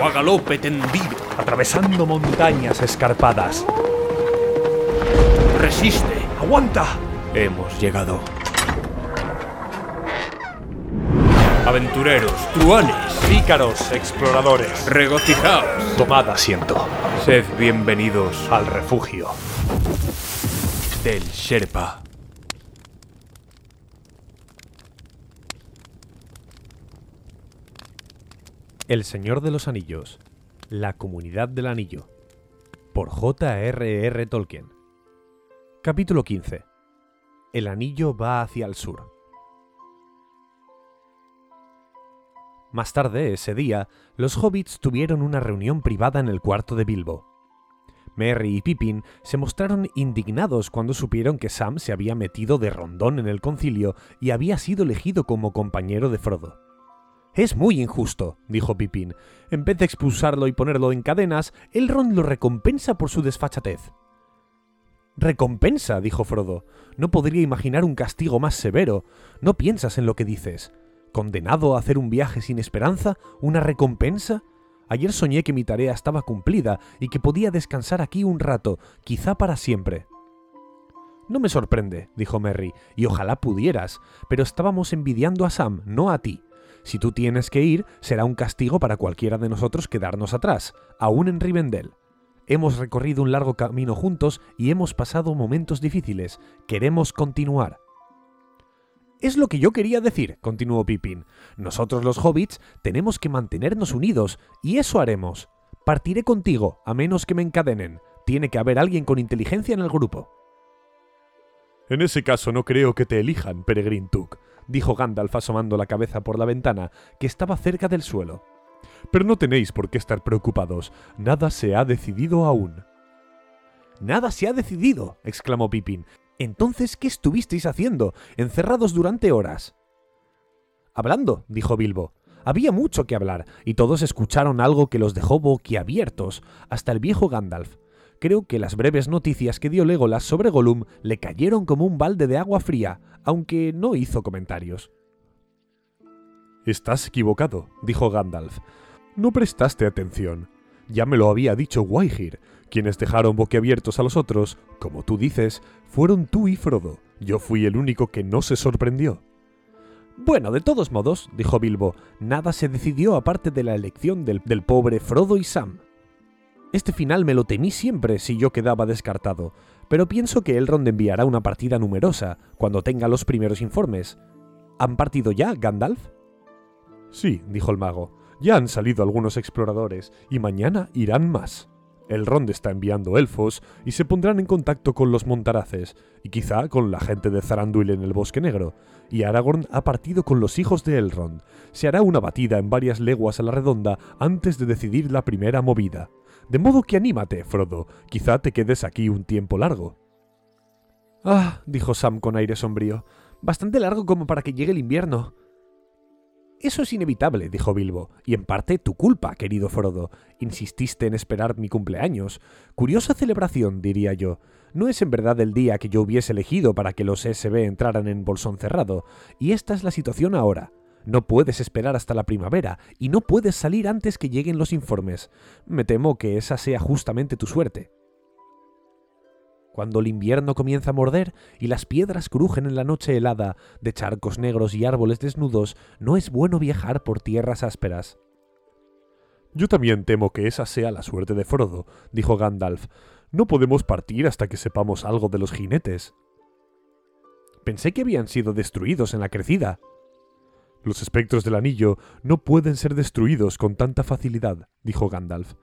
O a galope tendido. Atravesando montañas escarpadas. Resiste. ¡Aguanta! Hemos llegado. Aventureros, truanes, Pícaros, exploradores. regocijaos. Tomad asiento. Sed bienvenidos Al refugio. del Sherpa. El Señor de los Anillos. La Comunidad del Anillo. Por J.R.R. Tolkien. Capítulo 15. El anillo va hacia el sur. Más tarde, ese día, los hobbits tuvieron una reunión privada en el cuarto de Bilbo. Merry y Pippin se mostraron indignados cuando supieron que Sam se había metido de rondón en el concilio y había sido elegido como compañero de Frodo. Es muy injusto, dijo Pippin. En vez de expulsarlo y ponerlo en cadenas, Elrond lo recompensa por su desfachatez. Recompensa, dijo Frodo. No podría imaginar un castigo más severo. No piensas en lo que dices. ¿Condenado a hacer un viaje sin esperanza? ¿Una recompensa? Ayer soñé que mi tarea estaba cumplida y que podía descansar aquí un rato, quizá para siempre. No me sorprende, dijo Merry, y ojalá pudieras, pero estábamos envidiando a Sam, no a ti. Si tú tienes que ir, será un castigo para cualquiera de nosotros quedarnos atrás, aún en Rivendell. Hemos recorrido un largo camino juntos y hemos pasado momentos difíciles. Queremos continuar. Es lo que yo quería decir, continuó Pippin. Nosotros los hobbits tenemos que mantenernos unidos, y eso haremos. Partiré contigo, a menos que me encadenen. Tiene que haber alguien con inteligencia en el grupo. En ese caso no creo que te elijan, Peregrin Took, dijo Gandalf asomando la cabeza por la ventana, que estaba cerca del suelo. Pero no tenéis por qué estar preocupados. Nada se ha decidido aún. Nada se ha decidido, exclamó Pippin. Entonces, ¿qué estuvisteis haciendo, encerrados durante horas? Hablando, dijo Bilbo. Había mucho que hablar, y todos escucharon algo que los dejó boquiabiertos, hasta el viejo Gandalf. Creo que las breves noticias que dio Legolas sobre Gollum le cayeron como un balde de agua fría, aunque no hizo comentarios. Estás equivocado, dijo Gandalf. No prestaste atención. Ya me lo había dicho Waihir. Quienes dejaron boquiabiertos a los otros, como tú dices, fueron tú y Frodo. Yo fui el único que no se sorprendió. Bueno, de todos modos, dijo Bilbo, nada se decidió aparte de la elección del, del pobre Frodo y Sam. Este final me lo temí siempre si yo quedaba descartado, pero pienso que Elrond enviará una partida numerosa cuando tenga los primeros informes. ¿Han partido ya, Gandalf? Sí, dijo el mago. Ya han salido algunos exploradores y mañana irán más. Elrond está enviando elfos y se pondrán en contacto con los montaraces y quizá con la gente de Zaranduil en el Bosque Negro. Y Aragorn ha partido con los hijos de Elrond. Se hará una batida en varias leguas a la redonda antes de decidir la primera movida. De modo que anímate, Frodo. Quizá te quedes aquí un tiempo largo. Ah, dijo Sam con aire sombrío. Bastante largo como para que llegue el invierno. Eso es inevitable, dijo Bilbo, y en parte tu culpa, querido Frodo. Insististe en esperar mi cumpleaños. Curiosa celebración, diría yo. No es en verdad el día que yo hubiese elegido para que los SB entraran en bolsón cerrado, y esta es la situación ahora. No puedes esperar hasta la primavera, y no puedes salir antes que lleguen los informes. Me temo que esa sea justamente tu suerte. Cuando el invierno comienza a morder y las piedras crujen en la noche helada de charcos negros y árboles desnudos, no es bueno viajar por tierras ásperas. Yo también temo que esa sea la suerte de Frodo, dijo Gandalf. No podemos partir hasta que sepamos algo de los jinetes. Pensé que habían sido destruidos en la crecida. Los espectros del anillo no pueden ser destruidos con tanta facilidad, dijo Gandalf.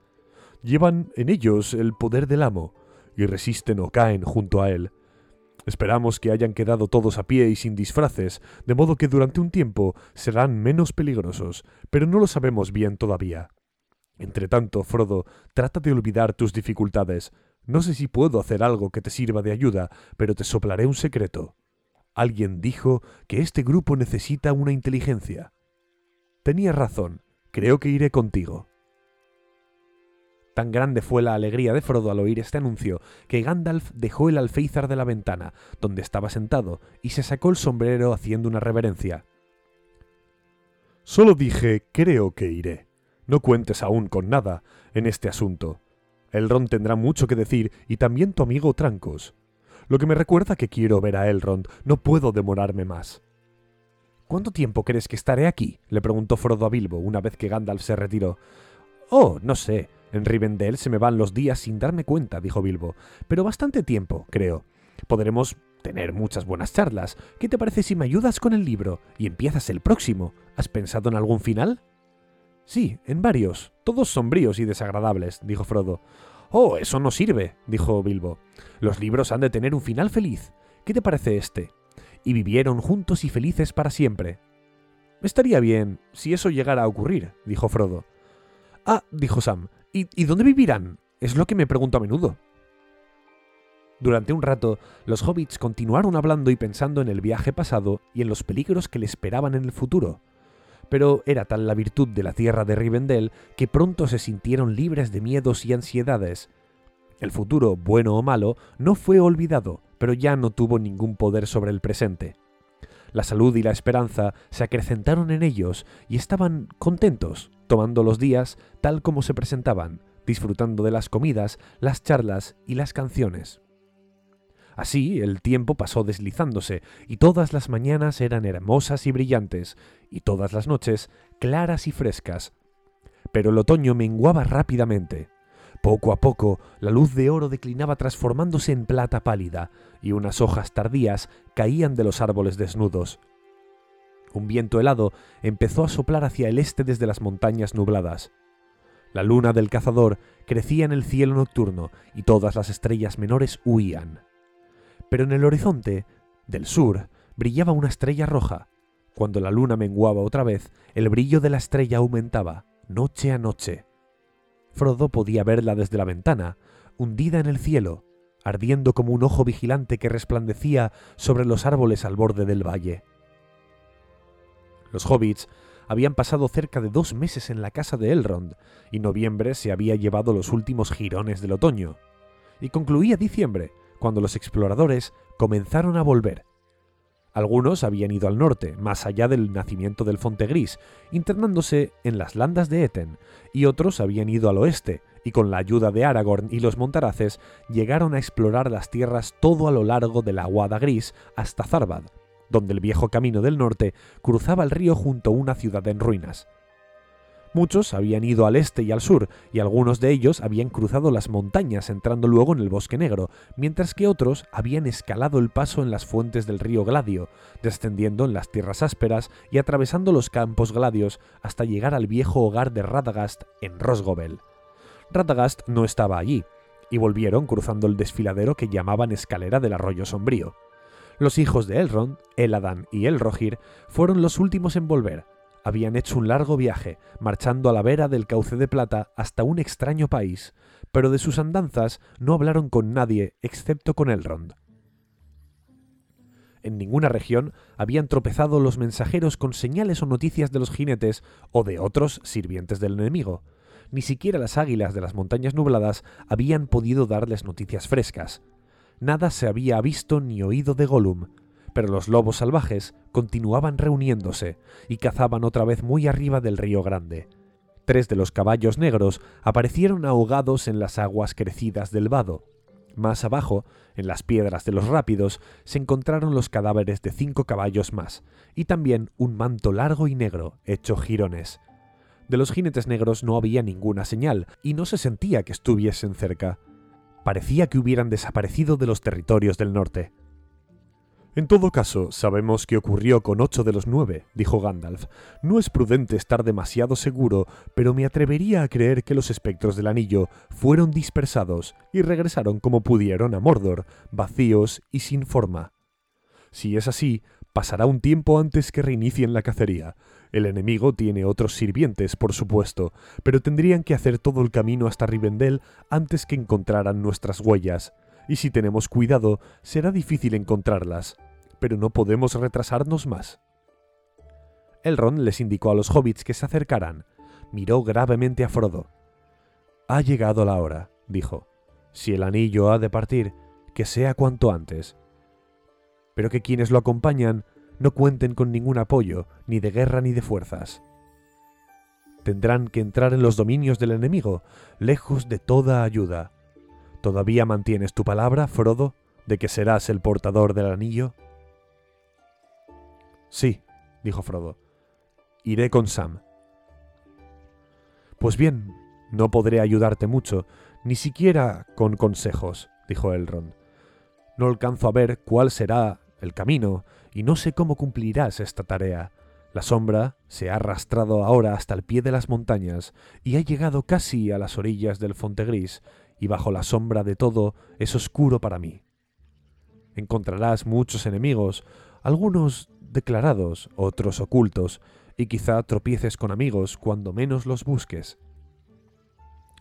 Llevan en ellos el poder del amo, y resisten o caen junto a él. Esperamos que hayan quedado todos a pie y sin disfraces, de modo que durante un tiempo serán menos peligrosos, pero no lo sabemos bien todavía. Entretanto, Frodo, trata de olvidar tus dificultades. No sé si puedo hacer algo que te sirva de ayuda, pero te soplaré un secreto. Alguien dijo que este grupo necesita una inteligencia. Tenía razón, creo que iré contigo. Tan grande fue la alegría de Frodo al oír este anuncio que Gandalf dejó el alféizar de la ventana, donde estaba sentado, y se sacó el sombrero haciendo una reverencia. Solo dije creo que iré. No cuentes aún con nada en este asunto. Elrond tendrá mucho que decir y también tu amigo Trancos. Lo que me recuerda que quiero ver a Elrond. No puedo demorarme más. ¿Cuánto tiempo crees que estaré aquí? le preguntó Frodo a Bilbo una vez que Gandalf se retiró. Oh, no sé. En Rivendell se me van los días sin darme cuenta, dijo Bilbo. Pero bastante tiempo, creo. Podremos tener muchas buenas charlas. ¿Qué te parece si me ayudas con el libro y empiezas el próximo? ¿Has pensado en algún final? Sí, en varios. Todos sombríos y desagradables, dijo Frodo. Oh, eso no sirve, dijo Bilbo. Los libros han de tener un final feliz. ¿Qué te parece este? Y vivieron juntos y felices para siempre. Estaría bien si eso llegara a ocurrir, dijo Frodo. Ah, dijo Sam, ¿y, ¿y dónde vivirán? Es lo que me pregunto a menudo. Durante un rato, los hobbits continuaron hablando y pensando en el viaje pasado y en los peligros que le esperaban en el futuro pero era tal la virtud de la tierra de Rivendell que pronto se sintieron libres de miedos y ansiedades. El futuro, bueno o malo, no fue olvidado, pero ya no tuvo ningún poder sobre el presente. La salud y la esperanza se acrecentaron en ellos y estaban contentos, tomando los días tal como se presentaban, disfrutando de las comidas, las charlas y las canciones. Así el tiempo pasó deslizándose, y todas las mañanas eran hermosas y brillantes, y todas las noches claras y frescas. Pero el otoño menguaba rápidamente. Poco a poco la luz de oro declinaba transformándose en plata pálida, y unas hojas tardías caían de los árboles desnudos. Un viento helado empezó a soplar hacia el este desde las montañas nubladas. La luna del cazador crecía en el cielo nocturno y todas las estrellas menores huían pero en el horizonte, del sur, brillaba una estrella roja. Cuando la luna menguaba otra vez, el brillo de la estrella aumentaba, noche a noche. Frodo podía verla desde la ventana, hundida en el cielo, ardiendo como un ojo vigilante que resplandecía sobre los árboles al borde del valle. Los hobbits habían pasado cerca de dos meses en la casa de Elrond, y noviembre se había llevado los últimos jirones del otoño. Y concluía diciembre, cuando los exploradores comenzaron a volver. Algunos habían ido al norte, más allá del nacimiento del Fonte Gris, internándose en las landas de Eten, y otros habían ido al oeste, y con la ayuda de Aragorn y los montaraces llegaron a explorar las tierras todo a lo largo de la Aguada Gris hasta Zarbad, donde el viejo camino del norte cruzaba el río junto a una ciudad en ruinas. Muchos habían ido al este y al sur, y algunos de ellos habían cruzado las montañas entrando luego en el bosque negro, mientras que otros habían escalado el paso en las fuentes del río Gladio, descendiendo en las tierras ásperas y atravesando los campos gladios hasta llegar al viejo hogar de Radagast en Rosgobel. Radagast no estaba allí, y volvieron cruzando el desfiladero que llamaban escalera del arroyo sombrío. Los hijos de Elrond, Eladan y Elrohir, fueron los últimos en volver, habían hecho un largo viaje, marchando a la vera del cauce de plata hasta un extraño país, pero de sus andanzas no hablaron con nadie excepto con Elrond. En ninguna región habían tropezado los mensajeros con señales o noticias de los jinetes o de otros sirvientes del enemigo. Ni siquiera las águilas de las montañas nubladas habían podido darles noticias frescas. Nada se había visto ni oído de Gollum, pero los lobos salvajes continuaban reuniéndose y cazaban otra vez muy arriba del río Grande. Tres de los caballos negros aparecieron ahogados en las aguas crecidas del vado. Más abajo, en las piedras de los rápidos, se encontraron los cadáveres de cinco caballos más, y también un manto largo y negro, hecho jirones. De los jinetes negros no había ninguna señal, y no se sentía que estuviesen cerca. Parecía que hubieran desaparecido de los territorios del norte. En todo caso, sabemos qué ocurrió con ocho de los nueve, dijo Gandalf. No es prudente estar demasiado seguro, pero me atrevería a creer que los espectros del anillo fueron dispersados y regresaron como pudieron a Mordor, vacíos y sin forma. Si es así, pasará un tiempo antes que reinicien la cacería. El enemigo tiene otros sirvientes, por supuesto, pero tendrían que hacer todo el camino hasta Rivendell antes que encontraran nuestras huellas y si tenemos cuidado será difícil encontrarlas, pero no podemos retrasarnos más. Elrond les indicó a los hobbits que se acercaran. Miró gravemente a Frodo. Ha llegado la hora, dijo. Si el anillo ha de partir, que sea cuanto antes. Pero que quienes lo acompañan no cuenten con ningún apoyo, ni de guerra ni de fuerzas. Tendrán que entrar en los dominios del enemigo, lejos de toda ayuda, ¿Todavía mantienes tu palabra, Frodo, de que serás el portador del anillo? Sí, dijo Frodo. Iré con Sam. Pues bien, no podré ayudarte mucho, ni siquiera con consejos, dijo Elrond. No alcanzo a ver cuál será el camino, y no sé cómo cumplirás esta tarea. La sombra se ha arrastrado ahora hasta el pie de las montañas y ha llegado casi a las orillas del Fontegris, y bajo la sombra de todo es oscuro para mí. Encontrarás muchos enemigos, algunos declarados, otros ocultos, y quizá tropieces con amigos cuando menos los busques.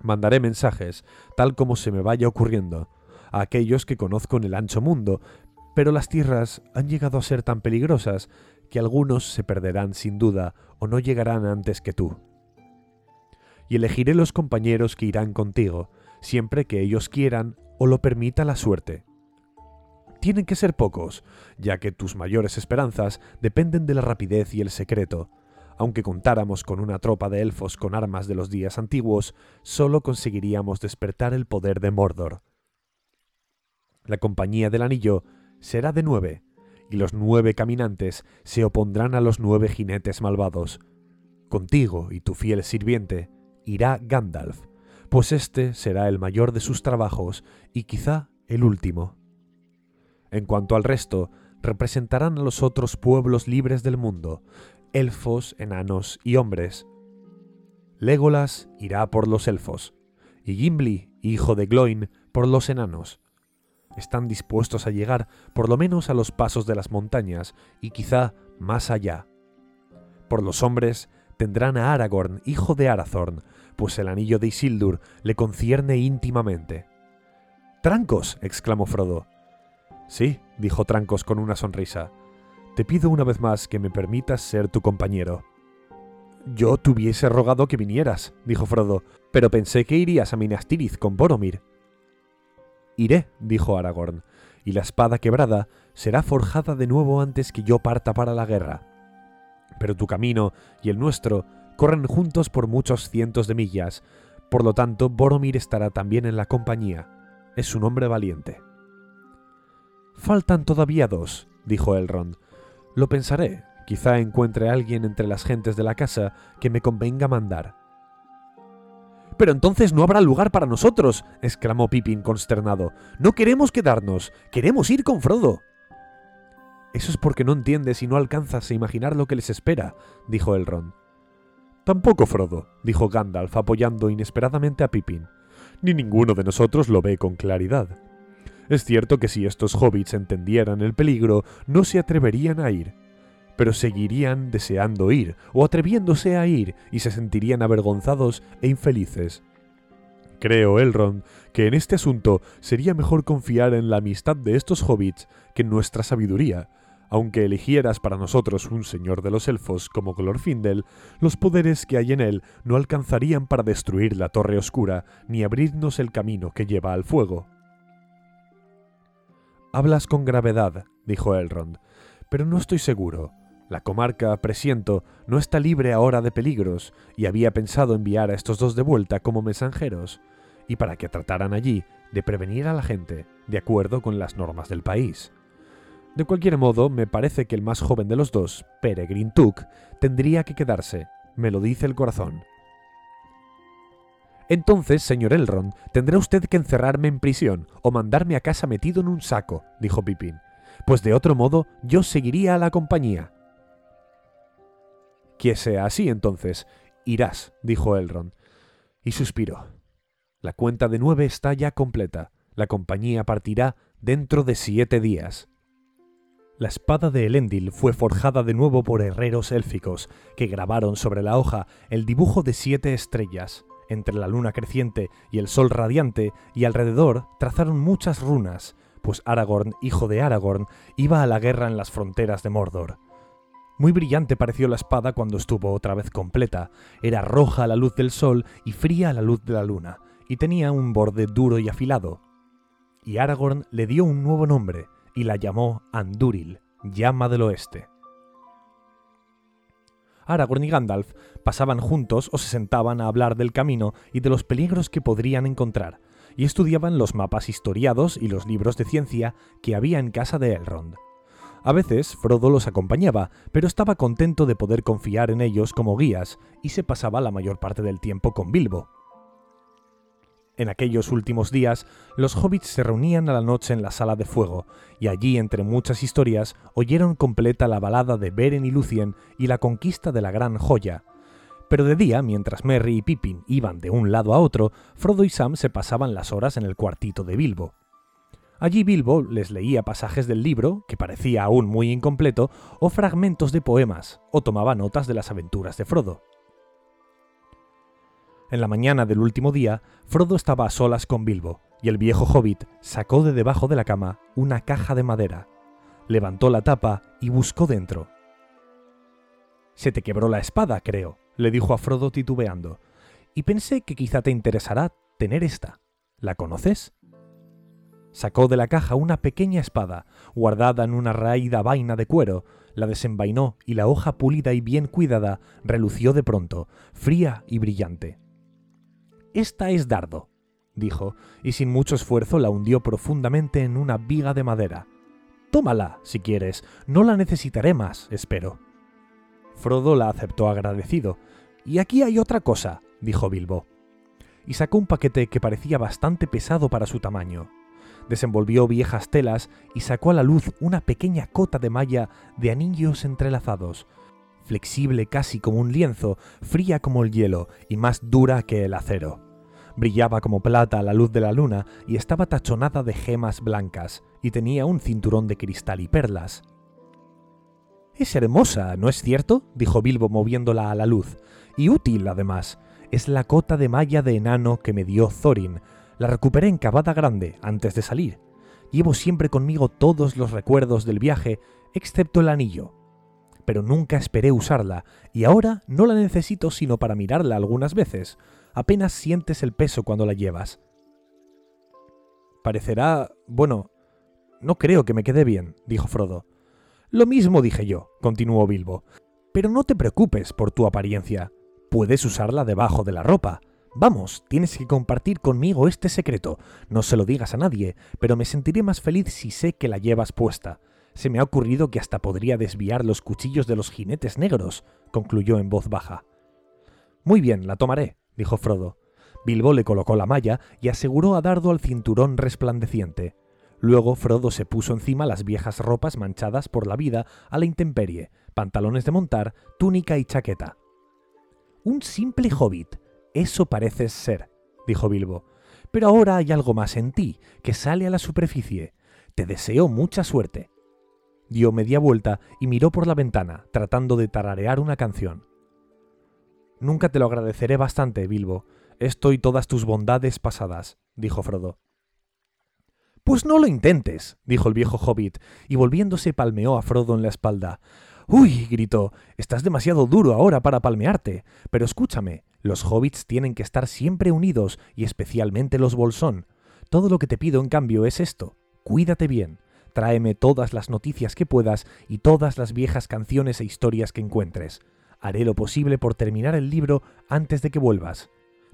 Mandaré mensajes, tal como se me vaya ocurriendo, a aquellos que conozco en el ancho mundo, pero las tierras han llegado a ser tan peligrosas que algunos se perderán sin duda o no llegarán antes que tú. Y elegiré los compañeros que irán contigo, siempre que ellos quieran o lo permita la suerte. Tienen que ser pocos, ya que tus mayores esperanzas dependen de la rapidez y el secreto. Aunque contáramos con una tropa de elfos con armas de los días antiguos, solo conseguiríamos despertar el poder de Mordor. La compañía del anillo será de nueve, y los nueve caminantes se opondrán a los nueve jinetes malvados. Contigo y tu fiel sirviente irá Gandalf, pues este será el mayor de sus trabajos y quizá el último. En cuanto al resto, representarán a los otros pueblos libres del mundo, elfos, enanos y hombres. Legolas irá por los elfos, y Gimli, hijo de Gloin, por los enanos. Están dispuestos a llegar por lo menos a los pasos de las montañas y quizá más allá. Por los hombres tendrán a Aragorn, hijo de Arathorn, pues el anillo de Isildur le concierne íntimamente. Trancos. exclamó Frodo. Sí, dijo Trancos con una sonrisa. Te pido una vez más que me permitas ser tu compañero. Yo te hubiese rogado que vinieras, dijo Frodo, pero pensé que irías a Minas Tirith con Boromir. Iré, dijo Aragorn, y la espada quebrada será forjada de nuevo antes que yo parta para la guerra. Pero tu camino y el nuestro corren juntos por muchos cientos de millas, por lo tanto Boromir estará también en la compañía. Es un hombre valiente. Faltan todavía dos, dijo Elrond. Lo pensaré. Quizá encuentre a alguien entre las gentes de la casa que me convenga mandar. Pero entonces no habrá lugar para nosotros, exclamó Pippin consternado. No queremos quedarnos, queremos ir con Frodo. Eso es porque no entiendes y no alcanzas a imaginar lo que les espera, dijo Elrond. Tampoco Frodo, dijo Gandalf apoyando inesperadamente a Pippin. Ni ninguno de nosotros lo ve con claridad. Es cierto que si estos hobbits entendieran el peligro, no se atreverían a ir, pero seguirían deseando ir, o atreviéndose a ir, y se sentirían avergonzados e infelices. Creo, Elrond, que en este asunto sería mejor confiar en la amistad de estos hobbits que en nuestra sabiduría, aunque eligieras para nosotros un señor de los elfos como Glorfindel, los poderes que hay en él no alcanzarían para destruir la torre oscura ni abrirnos el camino que lleva al fuego. Hablas con gravedad, dijo Elrond, pero no estoy seguro. La comarca, presiento, no está libre ahora de peligros, y había pensado enviar a estos dos de vuelta como mensajeros, y para que trataran allí de prevenir a la gente, de acuerdo con las normas del país. De cualquier modo, me parece que el más joven de los dos, Peregrin Took, tendría que quedarse, me lo dice el corazón. Entonces, señor Elrond, tendrá usted que encerrarme en prisión o mandarme a casa metido en un saco, dijo Pippin, pues de otro modo yo seguiría a la compañía. Que sea así entonces. Irás, dijo Elrond, y suspiró. La cuenta de nueve está ya completa. La compañía partirá dentro de siete días. La espada de Elendil fue forjada de nuevo por herreros élficos, que grabaron sobre la hoja el dibujo de siete estrellas, entre la luna creciente y el sol radiante, y alrededor trazaron muchas runas, pues Aragorn, hijo de Aragorn, iba a la guerra en las fronteras de Mordor. Muy brillante pareció la espada cuando estuvo otra vez completa, era roja a la luz del sol y fría a la luz de la luna, y tenía un borde duro y afilado. Y Aragorn le dio un nuevo nombre, y la llamó Andúril, llama del oeste. Aragorn y Gandalf pasaban juntos o se sentaban a hablar del camino y de los peligros que podrían encontrar, y estudiaban los mapas historiados y los libros de ciencia que había en casa de Elrond. A veces Frodo los acompañaba, pero estaba contento de poder confiar en ellos como guías, y se pasaba la mayor parte del tiempo con Bilbo. En aquellos últimos días, los hobbits se reunían a la noche en la sala de fuego, y allí, entre muchas historias, oyeron completa la balada de Beren y Lucien y la conquista de la gran joya. Pero de día, mientras Merry y Pippin iban de un lado a otro, Frodo y Sam se pasaban las horas en el cuartito de Bilbo. Allí Bilbo les leía pasajes del libro, que parecía aún muy incompleto, o fragmentos de poemas, o tomaba notas de las aventuras de Frodo. En la mañana del último día, Frodo estaba a solas con Bilbo, y el viejo hobbit sacó de debajo de la cama una caja de madera, levantó la tapa y buscó dentro. Se te quebró la espada, creo, le dijo a Frodo titubeando, y pensé que quizá te interesará tener esta. ¿La conoces? Sacó de la caja una pequeña espada, guardada en una raída vaina de cuero, la desenvainó y la hoja pulida y bien cuidada relució de pronto, fría y brillante. Esta es dardo, dijo, y sin mucho esfuerzo la hundió profundamente en una viga de madera. Tómala, si quieres, no la necesitaré más, espero. Frodo la aceptó agradecido. Y aquí hay otra cosa, dijo Bilbo. Y sacó un paquete que parecía bastante pesado para su tamaño. Desenvolvió viejas telas y sacó a la luz una pequeña cota de malla de anillos entrelazados, flexible casi como un lienzo, fría como el hielo y más dura que el acero. Brillaba como plata a la luz de la luna y estaba tachonada de gemas blancas, y tenía un cinturón de cristal y perlas. Es hermosa, ¿no es cierto? dijo Bilbo moviéndola a la luz, y útil además. Es la cota de malla de enano que me dio Thorin. La recuperé en Cavada Grande antes de salir. Llevo siempre conmigo todos los recuerdos del viaje, excepto el anillo. Pero nunca esperé usarla, y ahora no la necesito sino para mirarla algunas veces. Apenas sientes el peso cuando la llevas. Parecerá... bueno... No creo que me quede bien, dijo Frodo. Lo mismo dije yo, continuó Bilbo. Pero no te preocupes por tu apariencia. Puedes usarla debajo de la ropa. Vamos, tienes que compartir conmigo este secreto. No se lo digas a nadie, pero me sentiré más feliz si sé que la llevas puesta. Se me ha ocurrido que hasta podría desviar los cuchillos de los jinetes negros, concluyó en voz baja. Muy bien, la tomaré, dijo Frodo. Bilbo le colocó la malla y aseguró a Dardo al cinturón resplandeciente. Luego Frodo se puso encima las viejas ropas manchadas por la vida a la intemperie, pantalones de montar, túnica y chaqueta. Un simple hobbit, eso pareces ser, dijo Bilbo. Pero ahora hay algo más en ti, que sale a la superficie. Te deseo mucha suerte. Dio media vuelta y miró por la ventana, tratando de tararear una canción. Nunca te lo agradeceré bastante, Bilbo. Esto y todas tus bondades pasadas, dijo Frodo. Pues no lo intentes, dijo el viejo hobbit, y volviéndose palmeó a Frodo en la espalda. Uy, gritó, estás demasiado duro ahora para palmearte. Pero escúchame, los hobbits tienen que estar siempre unidos, y especialmente los bolsón. Todo lo que te pido en cambio es esto. Cuídate bien. Tráeme todas las noticias que puedas y todas las viejas canciones e historias que encuentres. Haré lo posible por terminar el libro antes de que vuelvas.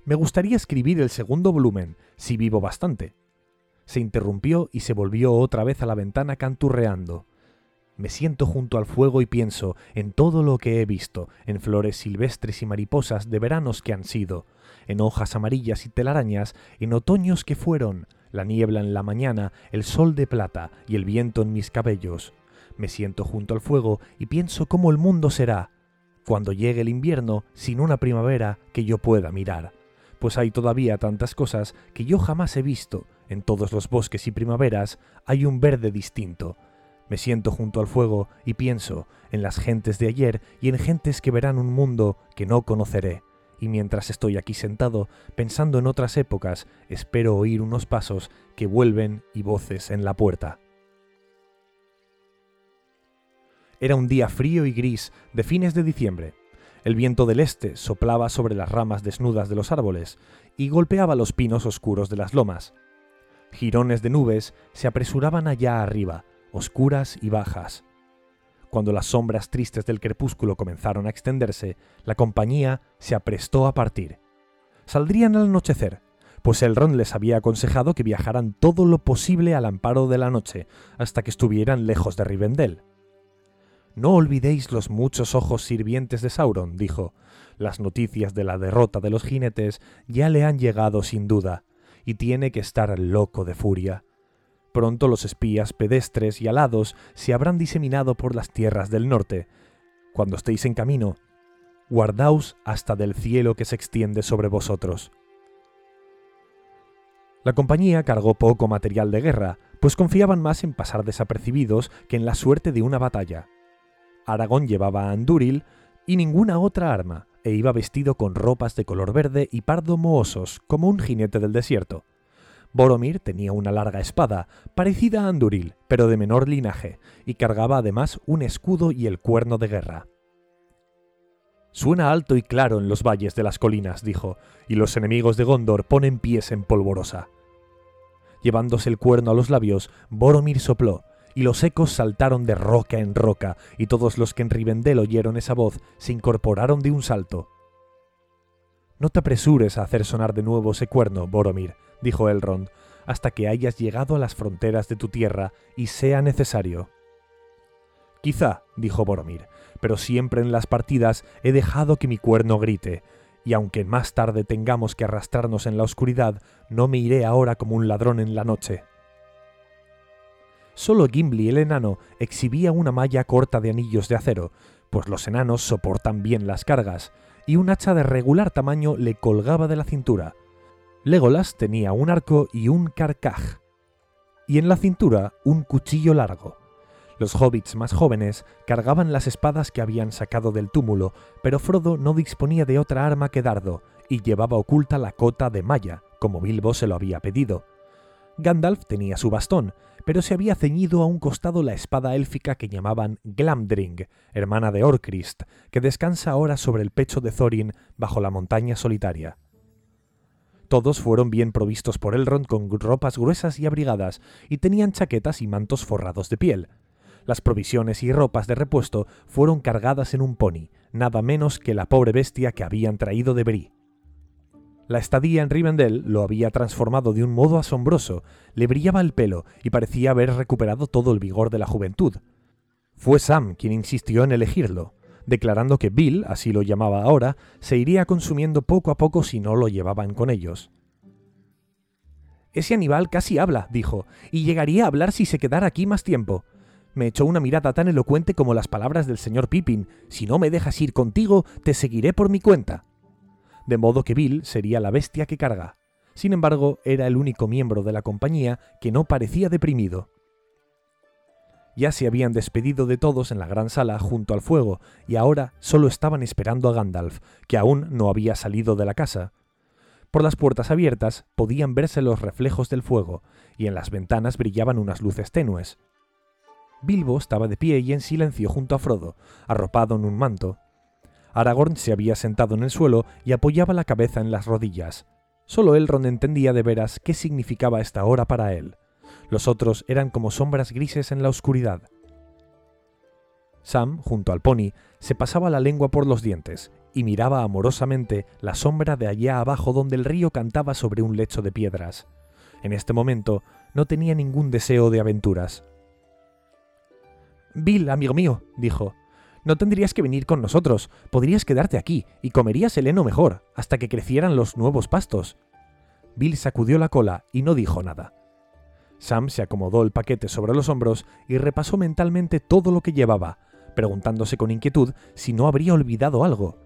Me gustaría escribir el segundo volumen, si vivo bastante. Se interrumpió y se volvió otra vez a la ventana canturreando. Me siento junto al fuego y pienso en todo lo que he visto, en flores silvestres y mariposas de veranos que han sido, en hojas amarillas y telarañas, en otoños que fueron, la niebla en la mañana, el sol de plata y el viento en mis cabellos. Me siento junto al fuego y pienso cómo el mundo será cuando llegue el invierno sin una primavera que yo pueda mirar, pues hay todavía tantas cosas que yo jamás he visto. En todos los bosques y primaveras hay un verde distinto. Me siento junto al fuego y pienso en las gentes de ayer y en gentes que verán un mundo que no conoceré. Y mientras estoy aquí sentado, pensando en otras épocas, espero oír unos pasos que vuelven y voces en la puerta. Era un día frío y gris de fines de diciembre. El viento del este soplaba sobre las ramas desnudas de los árboles y golpeaba los pinos oscuros de las lomas. Girones de nubes se apresuraban allá arriba, oscuras y bajas. Cuando las sombras tristes del crepúsculo comenzaron a extenderse, la compañía se aprestó a partir. Saldrían al anochecer, pues Elrond les había aconsejado que viajaran todo lo posible al amparo de la noche, hasta que estuvieran lejos de Rivendell. No olvidéis los muchos ojos sirvientes de Sauron, dijo. Las noticias de la derrota de los jinetes ya le han llegado sin duda, y tiene que estar loco de furia. Pronto los espías pedestres y alados se habrán diseminado por las tierras del norte. Cuando estéis en camino, guardaos hasta del cielo que se extiende sobre vosotros. La compañía cargó poco material de guerra, pues confiaban más en pasar desapercibidos que en la suerte de una batalla. Aragón llevaba andúril y ninguna otra arma, e iba vestido con ropas de color verde y pardo mohosos, como un jinete del desierto. Boromir tenía una larga espada, parecida a Anduril, pero de menor linaje, y cargaba además un escudo y el cuerno de guerra. Suena alto y claro en los valles de las colinas, dijo, y los enemigos de Gondor ponen pies en polvorosa. Llevándose el cuerno a los labios, Boromir sopló, y los ecos saltaron de roca en roca, y todos los que en Rivendell oyeron esa voz se incorporaron de un salto. No te apresures a hacer sonar de nuevo ese cuerno, Boromir, dijo Elrond, hasta que hayas llegado a las fronteras de tu tierra y sea necesario. Quizá, dijo Boromir, pero siempre en las partidas he dejado que mi cuerno grite, y aunque más tarde tengamos que arrastrarnos en la oscuridad, no me iré ahora como un ladrón en la noche. Solo Gimli el enano exhibía una malla corta de anillos de acero, pues los enanos soportan bien las cargas, y un hacha de regular tamaño le colgaba de la cintura. Legolas tenía un arco y un carcaj, y en la cintura un cuchillo largo. Los hobbits más jóvenes cargaban las espadas que habían sacado del túmulo, pero Frodo no disponía de otra arma que dardo, y llevaba oculta la cota de malla, como Bilbo se lo había pedido. Gandalf tenía su bastón, pero se había ceñido a un costado la espada élfica que llamaban Glamdring, hermana de Orcrist, que descansa ahora sobre el pecho de Thorin bajo la montaña solitaria. Todos fueron bien provistos por Elrond con ropas gruesas y abrigadas, y tenían chaquetas y mantos forrados de piel. Las provisiones y ropas de repuesto fueron cargadas en un pony, nada menos que la pobre bestia que habían traído de Bri. La estadía en Rivendell lo había transformado de un modo asombroso, le brillaba el pelo y parecía haber recuperado todo el vigor de la juventud. Fue Sam quien insistió en elegirlo, declarando que Bill, así lo llamaba ahora, se iría consumiendo poco a poco si no lo llevaban con ellos. Ese animal casi habla, dijo, y llegaría a hablar si se quedara aquí más tiempo. Me echó una mirada tan elocuente como las palabras del señor Pippin. Si no me dejas ir contigo, te seguiré por mi cuenta de modo que Bill sería la bestia que carga. Sin embargo, era el único miembro de la compañía que no parecía deprimido. Ya se habían despedido de todos en la gran sala junto al fuego, y ahora solo estaban esperando a Gandalf, que aún no había salido de la casa. Por las puertas abiertas podían verse los reflejos del fuego, y en las ventanas brillaban unas luces tenues. Bilbo estaba de pie y en silencio junto a Frodo, arropado en un manto, Aragorn se había sentado en el suelo y apoyaba la cabeza en las rodillas. Solo Elrond entendía de veras qué significaba esta hora para él. Los otros eran como sombras grises en la oscuridad. Sam, junto al pony, se pasaba la lengua por los dientes y miraba amorosamente la sombra de allá abajo donde el río cantaba sobre un lecho de piedras. En este momento no tenía ningún deseo de aventuras. Bill, amigo mío, dijo, No tendrías que venir con nosotros, podrías quedarte aquí y comerías el heno mejor, hasta que crecieran los nuevos pastos. Bill sacudió la cola y no dijo nada. Sam se acomodó el paquete sobre los hombros y repasó mentalmente todo lo que llevaba, preguntándose con inquietud si no habría olvidado algo.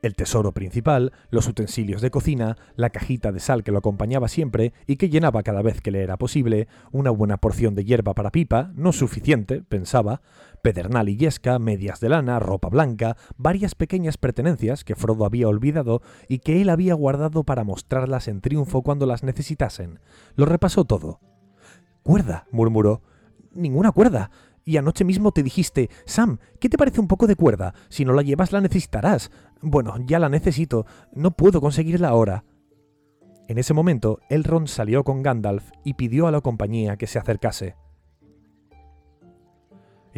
El tesoro principal, los utensilios de cocina, la cajita de sal que lo acompañaba siempre y que llenaba cada vez que le era posible, una buena porción de hierba para pipa, no suficiente, pensaba, pedernal y yesca, medias de lana, ropa blanca, varias pequeñas pertenencias que Frodo había olvidado y que él había guardado para mostrarlas en triunfo cuando las necesitasen. Lo repasó todo. Cuerda, murmuró. Ninguna cuerda. Y anoche mismo te dijiste, Sam, ¿qué te parece un poco de cuerda? Si no la llevas la necesitarás. Bueno, ya la necesito. No puedo conseguirla ahora. En ese momento, Elrond salió con Gandalf y pidió a la compañía que se acercase.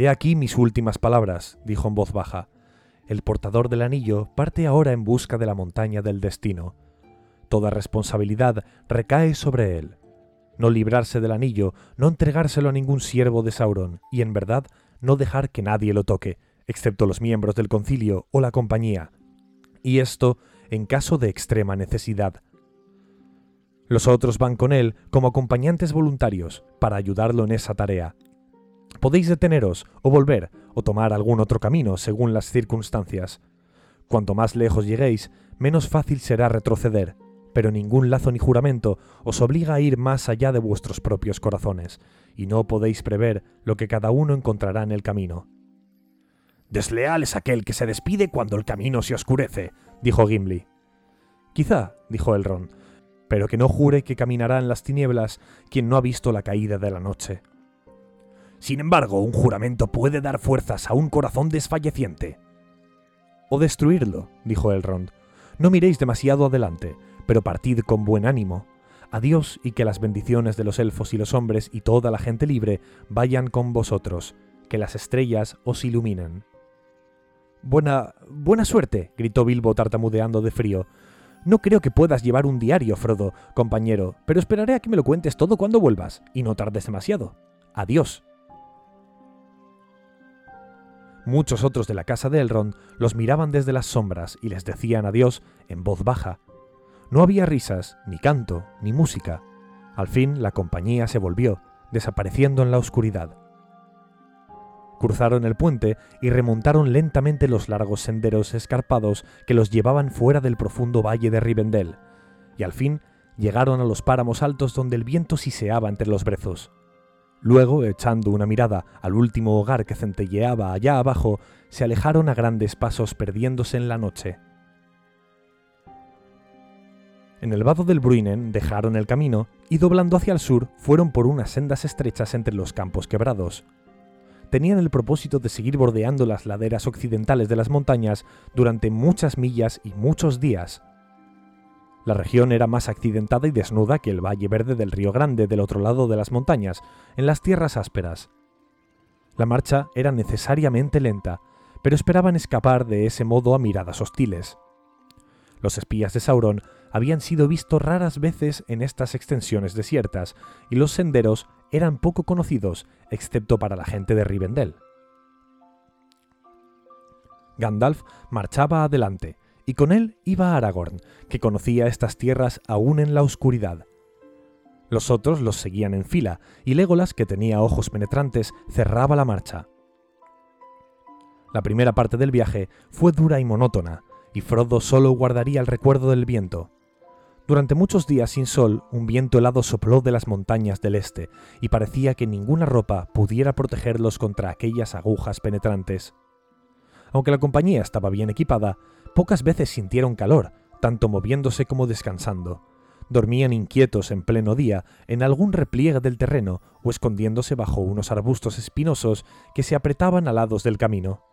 He aquí mis últimas palabras, dijo en voz baja. El portador del anillo parte ahora en busca de la montaña del destino. Toda responsabilidad recae sobre él. No librarse del anillo, no entregárselo a ningún siervo de Sauron, y en verdad no dejar que nadie lo toque, excepto los miembros del concilio o la compañía. Y esto en caso de extrema necesidad. Los otros van con él como acompañantes voluntarios para ayudarlo en esa tarea, Podéis deteneros o volver o tomar algún otro camino según las circunstancias. Cuanto más lejos lleguéis, menos fácil será retroceder, pero ningún lazo ni juramento os obliga a ir más allá de vuestros propios corazones, y no podéis prever lo que cada uno encontrará en el camino. Desleal es aquel que se despide cuando el camino se oscurece, dijo Gimli. Quizá, dijo Elrond, pero que no jure que caminará en las tinieblas quien no ha visto la caída de la noche. Sin embargo, un juramento puede dar fuerzas a un corazón desfalleciente. O destruirlo, dijo Elrond. No miréis demasiado adelante, pero partid con buen ánimo. Adiós y que las bendiciones de los elfos y los hombres y toda la gente libre vayan con vosotros, que las estrellas os iluminen. Buena. buena suerte, gritó Bilbo tartamudeando de frío. No creo que puedas llevar un diario, Frodo, compañero, pero esperaré a que me lo cuentes todo cuando vuelvas, y no tardes demasiado. Adiós. Muchos otros de la casa de Elrond los miraban desde las sombras y les decían adiós en voz baja. No había risas, ni canto, ni música. Al fin la compañía se volvió, desapareciendo en la oscuridad. Cruzaron el puente y remontaron lentamente los largos senderos escarpados que los llevaban fuera del profundo valle de Rivendell, y al fin llegaron a los páramos altos donde el viento siseaba entre los brezos. Luego, echando una mirada al último hogar que centelleaba allá abajo, se alejaron a grandes pasos perdiéndose en la noche. En el vado del Bruinen dejaron el camino y doblando hacia el sur fueron por unas sendas estrechas entre los campos quebrados. Tenían el propósito de seguir bordeando las laderas occidentales de las montañas durante muchas millas y muchos días, la región era más accidentada y desnuda que el valle verde del Río Grande del otro lado de las montañas, en las tierras ásperas. La marcha era necesariamente lenta, pero esperaban escapar de ese modo a miradas hostiles. Los espías de Sauron habían sido vistos raras veces en estas extensiones desiertas, y los senderos eran poco conocidos, excepto para la gente de Rivendell. Gandalf marchaba adelante, y con él iba Aragorn, que conocía estas tierras aún en la oscuridad. Los otros los seguían en fila, y Legolas, que tenía ojos penetrantes, cerraba la marcha. La primera parte del viaje fue dura y monótona, y Frodo solo guardaría el recuerdo del viento. Durante muchos días sin sol, un viento helado sopló de las montañas del este, y parecía que ninguna ropa pudiera protegerlos contra aquellas agujas penetrantes. Aunque la compañía estaba bien equipada, Pocas veces sintieron calor, tanto moviéndose como descansando. Dormían inquietos en pleno día en algún repliegue del terreno o escondiéndose bajo unos arbustos espinosos que se apretaban a lados del camino.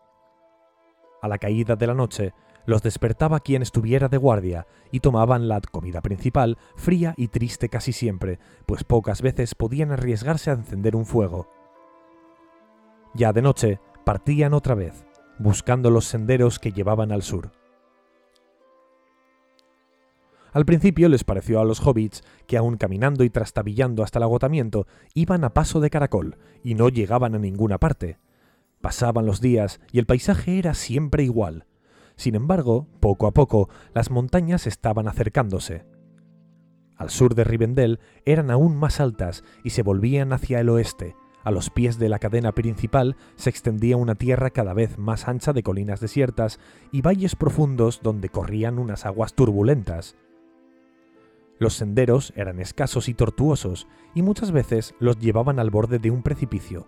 A la caída de la noche, los despertaba quien estuviera de guardia y tomaban la comida principal, fría y triste casi siempre, pues pocas veces podían arriesgarse a encender un fuego. Ya de noche, partían otra vez, buscando los senderos que llevaban al sur. Al principio les pareció a los hobbits que aun caminando y trastabillando hasta el agotamiento, iban a paso de caracol y no llegaban a ninguna parte. Pasaban los días y el paisaje era siempre igual. Sin embargo, poco a poco, las montañas estaban acercándose. Al sur de Rivendell eran aún más altas y se volvían hacia el oeste. A los pies de la cadena principal se extendía una tierra cada vez más ancha de colinas desiertas y valles profundos donde corrían unas aguas turbulentas. Los senderos eran escasos y tortuosos, y muchas veces los llevaban al borde de un precipicio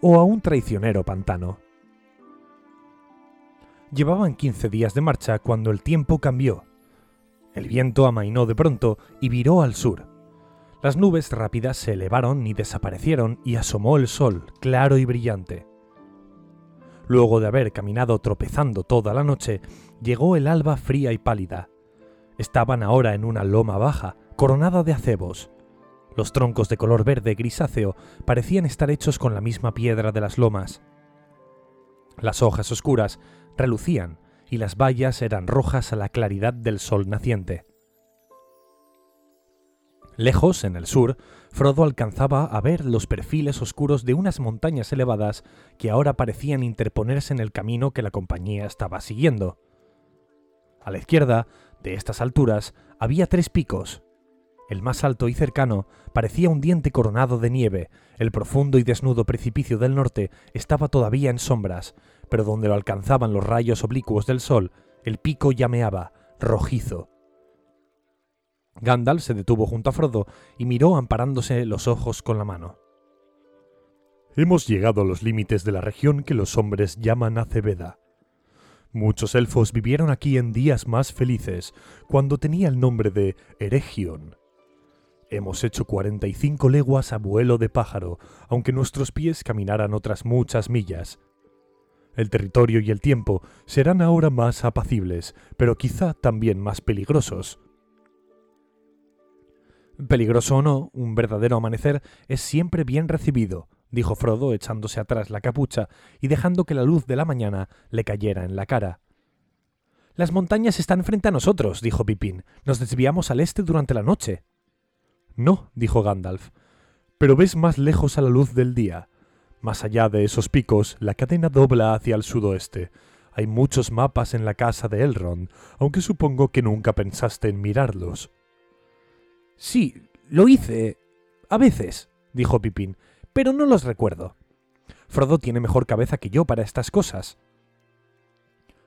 o a un traicionero pantano. Llevaban 15 días de marcha cuando el tiempo cambió. El viento amainó de pronto y viró al sur. Las nubes rápidas se elevaron y desaparecieron y asomó el sol, claro y brillante. Luego de haber caminado tropezando toda la noche, llegó el alba fría y pálida. Estaban ahora en una loma baja, coronada de acebos. Los troncos de color verde grisáceo parecían estar hechos con la misma piedra de las lomas. Las hojas oscuras relucían y las vallas eran rojas a la claridad del sol naciente. Lejos, en el sur, Frodo alcanzaba a ver los perfiles oscuros de unas montañas elevadas que ahora parecían interponerse en el camino que la compañía estaba siguiendo. A la izquierda, de estas alturas, había tres picos. El más alto y cercano parecía un diente coronado de nieve, el profundo y desnudo precipicio del norte estaba todavía en sombras, pero donde lo alcanzaban los rayos oblicuos del sol, el pico llameaba, rojizo. Gandalf se detuvo junto a Frodo y miró amparándose los ojos con la mano. Hemos llegado a los límites de la región que los hombres llaman Acebeda. Muchos elfos vivieron aquí en días más felices, cuando tenía el nombre de Eregion. Hemos hecho 45 leguas a vuelo de pájaro, aunque nuestros pies caminaran otras muchas millas. El territorio y el tiempo serán ahora más apacibles, pero quizá también más peligrosos. Peligroso o no, un verdadero amanecer es siempre bien recibido, dijo Frodo echándose atrás la capucha y dejando que la luz de la mañana le cayera en la cara. Las montañas están frente a nosotros, dijo Pipín. Nos desviamos al este durante la noche. No, dijo Gandalf, pero ves más lejos a la luz del día. Más allá de esos picos, la cadena dobla hacia el sudoeste. Hay muchos mapas en la casa de Elrond, aunque supongo que nunca pensaste en mirarlos. Sí, lo hice. A veces, dijo Pipín, pero no los recuerdo. Frodo tiene mejor cabeza que yo para estas cosas.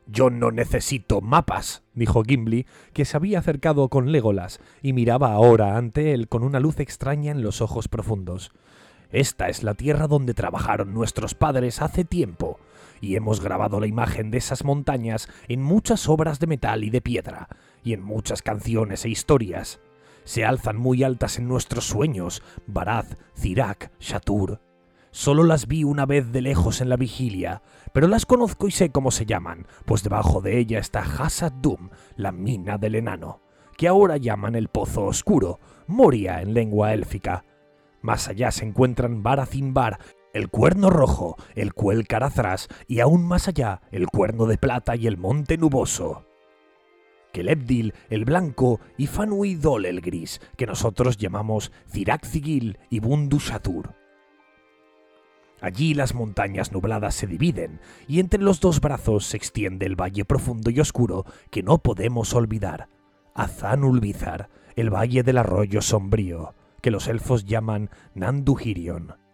Yo no necesito mapas, dijo Gimli, que se había acercado con Legolas y miraba ahora ante él con una luz extraña en los ojos profundos. Esta es la tierra donde trabajaron nuestros padres hace tiempo, y hemos grabado la imagen de esas montañas en muchas obras de metal y de piedra, y en muchas canciones e historias. Se alzan muy altas en nuestros sueños, Barad, Zirak, Shatur. Solo las vi una vez de lejos en la vigilia, pero las conozco y sé cómo se llaman, pues debajo de ella está Hasad Dum, la mina del enano, que ahora llaman el Pozo Oscuro, Moria en lengua élfica. Más allá se encuentran Barazimbar, el Cuerno Rojo, el Cuel Carazras y aún más allá el Cuerno de Plata y el Monte Nuboso. Kelebdil, el Blanco y Fanui Dol, el Gris, que nosotros llamamos Zigil y Bundushatur. Allí las montañas nubladas se dividen, y entre los dos brazos se extiende el valle profundo y oscuro que no podemos olvidar, Azanulbizar, el valle del arroyo sombrío, que los elfos llaman Nanduhirion.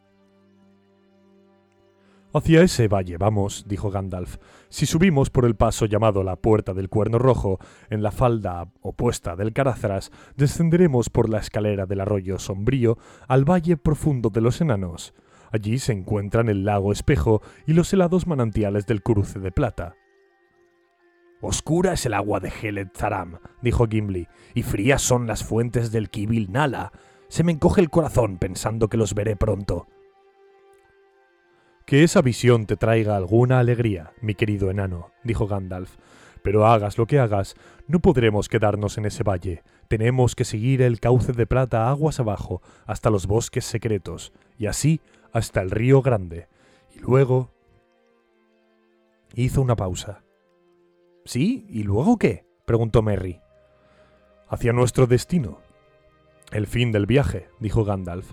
Hacia ese valle vamos, dijo Gandalf. Si subimos por el paso llamado la Puerta del Cuerno Rojo, en la falda opuesta del Carazras, descenderemos por la escalera del arroyo sombrío al valle profundo de los enanos. Allí se encuentran el lago espejo y los helados manantiales del cruce de plata. Oscura es el agua de Heled Zaram, dijo Gimli, y frías son las fuentes del Kibil Nala. Se me encoge el corazón pensando que los veré pronto. Que esa visión te traiga alguna alegría, mi querido enano, dijo Gandalf. Pero hagas lo que hagas, no podremos quedarnos en ese valle. Tenemos que seguir el cauce de plata aguas abajo, hasta los bosques secretos, y así hasta el río Grande. Y luego... Hizo una pausa. ¿Sí? ¿Y luego qué? preguntó Merry. Hacia nuestro destino. El fin del viaje, dijo Gandalf.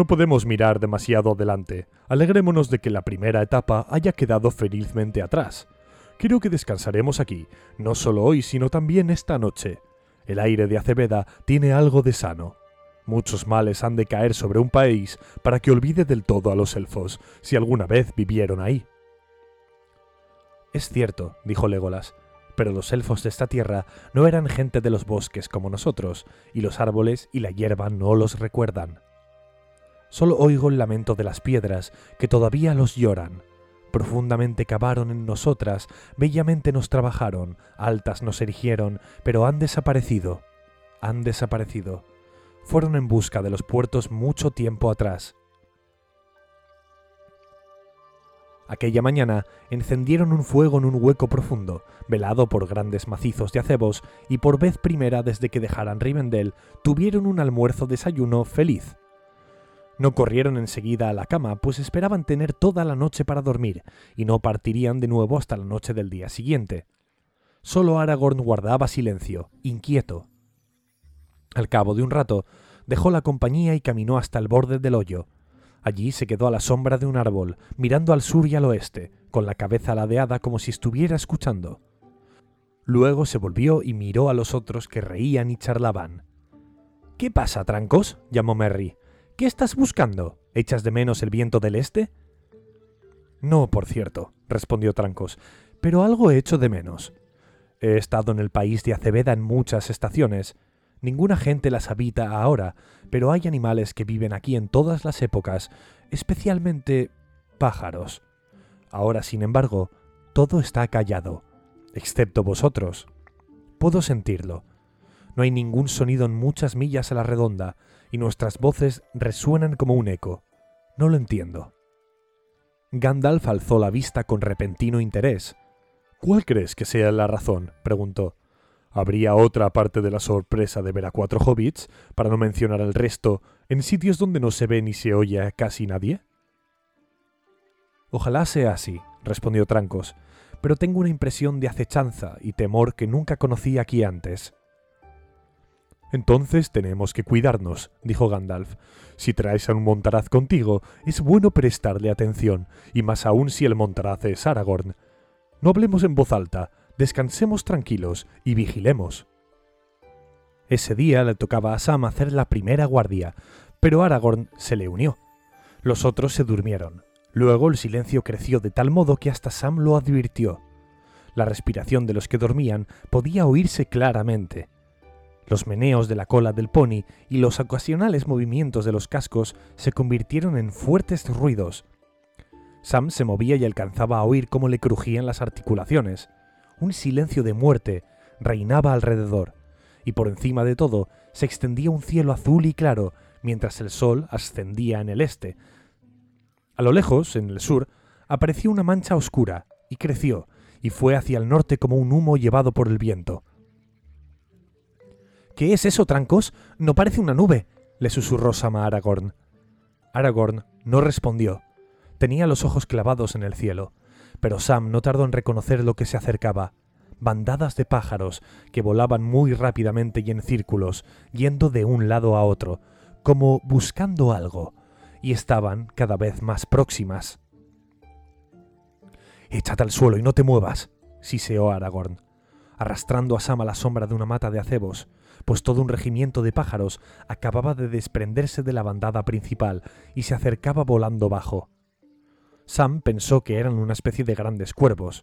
No podemos mirar demasiado adelante. Alegrémonos de que la primera etapa haya quedado felizmente atrás. Creo que descansaremos aquí, no solo hoy, sino también esta noche. El aire de Aceveda tiene algo de sano. Muchos males han de caer sobre un país para que olvide del todo a los elfos, si alguna vez vivieron ahí. Es cierto, dijo Legolas, pero los elfos de esta tierra no eran gente de los bosques como nosotros, y los árboles y la hierba no los recuerdan. Solo oigo el lamento de las piedras, que todavía los lloran. Profundamente cavaron en nosotras, bellamente nos trabajaron, altas nos erigieron, pero han desaparecido. Han desaparecido. Fueron en busca de los puertos mucho tiempo atrás. Aquella mañana encendieron un fuego en un hueco profundo, velado por grandes macizos de acebos, y por vez primera desde que dejaran Rivendell tuvieron un almuerzo desayuno feliz. No corrieron enseguida a la cama, pues esperaban tener toda la noche para dormir, y no partirían de nuevo hasta la noche del día siguiente. Solo Aragorn guardaba silencio, inquieto. Al cabo de un rato, dejó la compañía y caminó hasta el borde del hoyo, Allí se quedó a la sombra de un árbol, mirando al sur y al oeste, con la cabeza ladeada como si estuviera escuchando. Luego se volvió y miró a los otros que reían y charlaban. ¿Qué pasa, Trancos? llamó Merry. ¿Qué estás buscando? ¿Echas de menos el viento del este? No, por cierto, respondió Trancos, pero algo he hecho de menos. He estado en el país de Aceveda en muchas estaciones, Ninguna gente las habita ahora, pero hay animales que viven aquí en todas las épocas, especialmente pájaros. Ahora, sin embargo, todo está callado, excepto vosotros. Puedo sentirlo. No hay ningún sonido en muchas millas a la redonda, y nuestras voces resuenan como un eco. No lo entiendo. Gandalf alzó la vista con repentino interés. ¿Cuál crees que sea la razón? preguntó. Habría otra parte de la sorpresa de ver a cuatro hobbits, para no mencionar el resto, en sitios donde no se ve ni se oye a casi nadie. Ojalá sea así, respondió Trancos, pero tengo una impresión de acechanza y temor que nunca conocí aquí antes. Entonces tenemos que cuidarnos, dijo Gandalf. Si traes a un montaraz contigo, es bueno prestarle atención, y más aún si el montaraz es Aragorn. No hablemos en voz alta, descansemos tranquilos y vigilemos. Ese día le tocaba a Sam hacer la primera guardia, pero Aragorn se le unió. Los otros se durmieron. Luego el silencio creció de tal modo que hasta Sam lo advirtió. La respiración de los que dormían podía oírse claramente. Los meneos de la cola del pony y los ocasionales movimientos de los cascos se convirtieron en fuertes ruidos. Sam se movía y alcanzaba a oír cómo le crujían las articulaciones un silencio de muerte reinaba alrededor, y por encima de todo se extendía un cielo azul y claro mientras el sol ascendía en el este. A lo lejos, en el sur, apareció una mancha oscura, y creció, y fue hacia el norte como un humo llevado por el viento. ¿Qué es eso, Trancos? No parece una nube, le susurró Sama a Aragorn. Aragorn no respondió. Tenía los ojos clavados en el cielo pero Sam no tardó en reconocer lo que se acercaba. Bandadas de pájaros que volaban muy rápidamente y en círculos, yendo de un lado a otro, como buscando algo, y estaban cada vez más próximas. Échate al suelo y no te muevas, siseó Aragorn, arrastrando a Sam a la sombra de una mata de acebos, pues todo un regimiento de pájaros acababa de desprenderse de la bandada principal y se acercaba volando bajo. Sam pensó que eran una especie de grandes cuervos.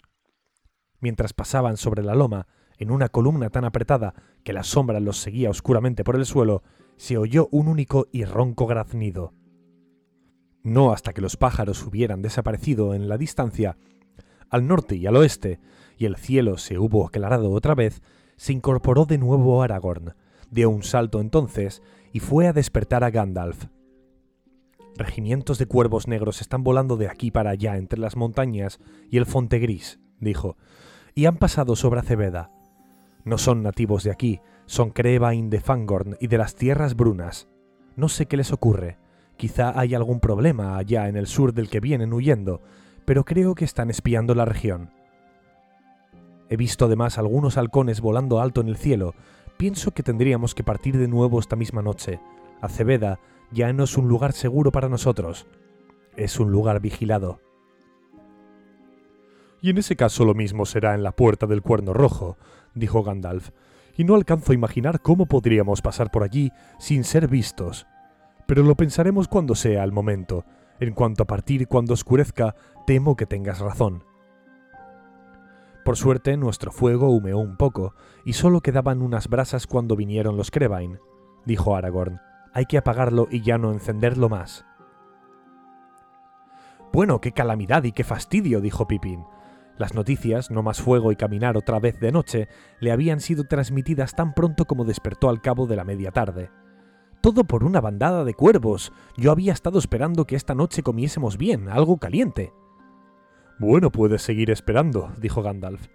Mientras pasaban sobre la loma, en una columna tan apretada que la sombra los seguía oscuramente por el suelo, se oyó un único y ronco graznido. No hasta que los pájaros hubieran desaparecido en la distancia, al norte y al oeste, y el cielo se hubo aclarado otra vez, se incorporó de nuevo Aragorn, dio un salto entonces y fue a despertar a Gandalf. Regimientos de cuervos negros están volando de aquí para allá entre las montañas y el Fonte Gris, dijo, y han pasado sobre Aceveda. No son nativos de aquí, son Crevain de Fangorn y de las tierras brunas. No sé qué les ocurre. Quizá hay algún problema allá en el sur del que vienen huyendo, pero creo que están espiando la región. He visto además algunos halcones volando alto en el cielo. Pienso que tendríamos que partir de nuevo esta misma noche. Aceveda ya no es un lugar seguro para nosotros. Es un lugar vigilado. Y en ese caso lo mismo será en la puerta del cuerno rojo, dijo Gandalf, y no alcanzo a imaginar cómo podríamos pasar por allí sin ser vistos. Pero lo pensaremos cuando sea el momento. En cuanto a partir cuando oscurezca, temo que tengas razón. Por suerte, nuestro fuego humeó un poco, y solo quedaban unas brasas cuando vinieron los Crevain, dijo Aragorn. Hay que apagarlo y ya no encenderlo más. Bueno, qué calamidad y qué fastidio, dijo Pippin. Las noticias, no más fuego y caminar otra vez de noche, le habían sido transmitidas tan pronto como despertó al cabo de la media tarde. Todo por una bandada de cuervos. Yo había estado esperando que esta noche comiésemos bien, algo caliente. Bueno, puedes seguir esperando, dijo Gandalf.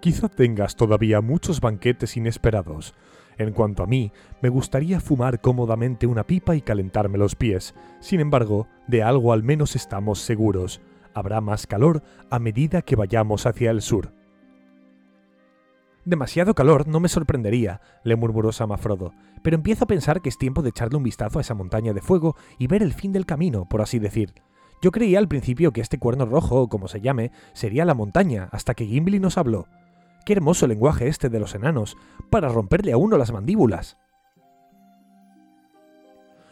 Quizá tengas todavía muchos banquetes inesperados. En cuanto a mí, me gustaría fumar cómodamente una pipa y calentarme los pies. Sin embargo, de algo al menos estamos seguros habrá más calor a medida que vayamos hacia el sur. Demasiado calor no me sorprendería, le murmuró Samafrodo, pero empiezo a pensar que es tiempo de echarle un vistazo a esa montaña de fuego y ver el fin del camino, por así decir. Yo creía al principio que este cuerno rojo, como se llame, sería la montaña, hasta que Gimli nos habló. Qué hermoso lenguaje este de los enanos, para romperle a uno las mandíbulas.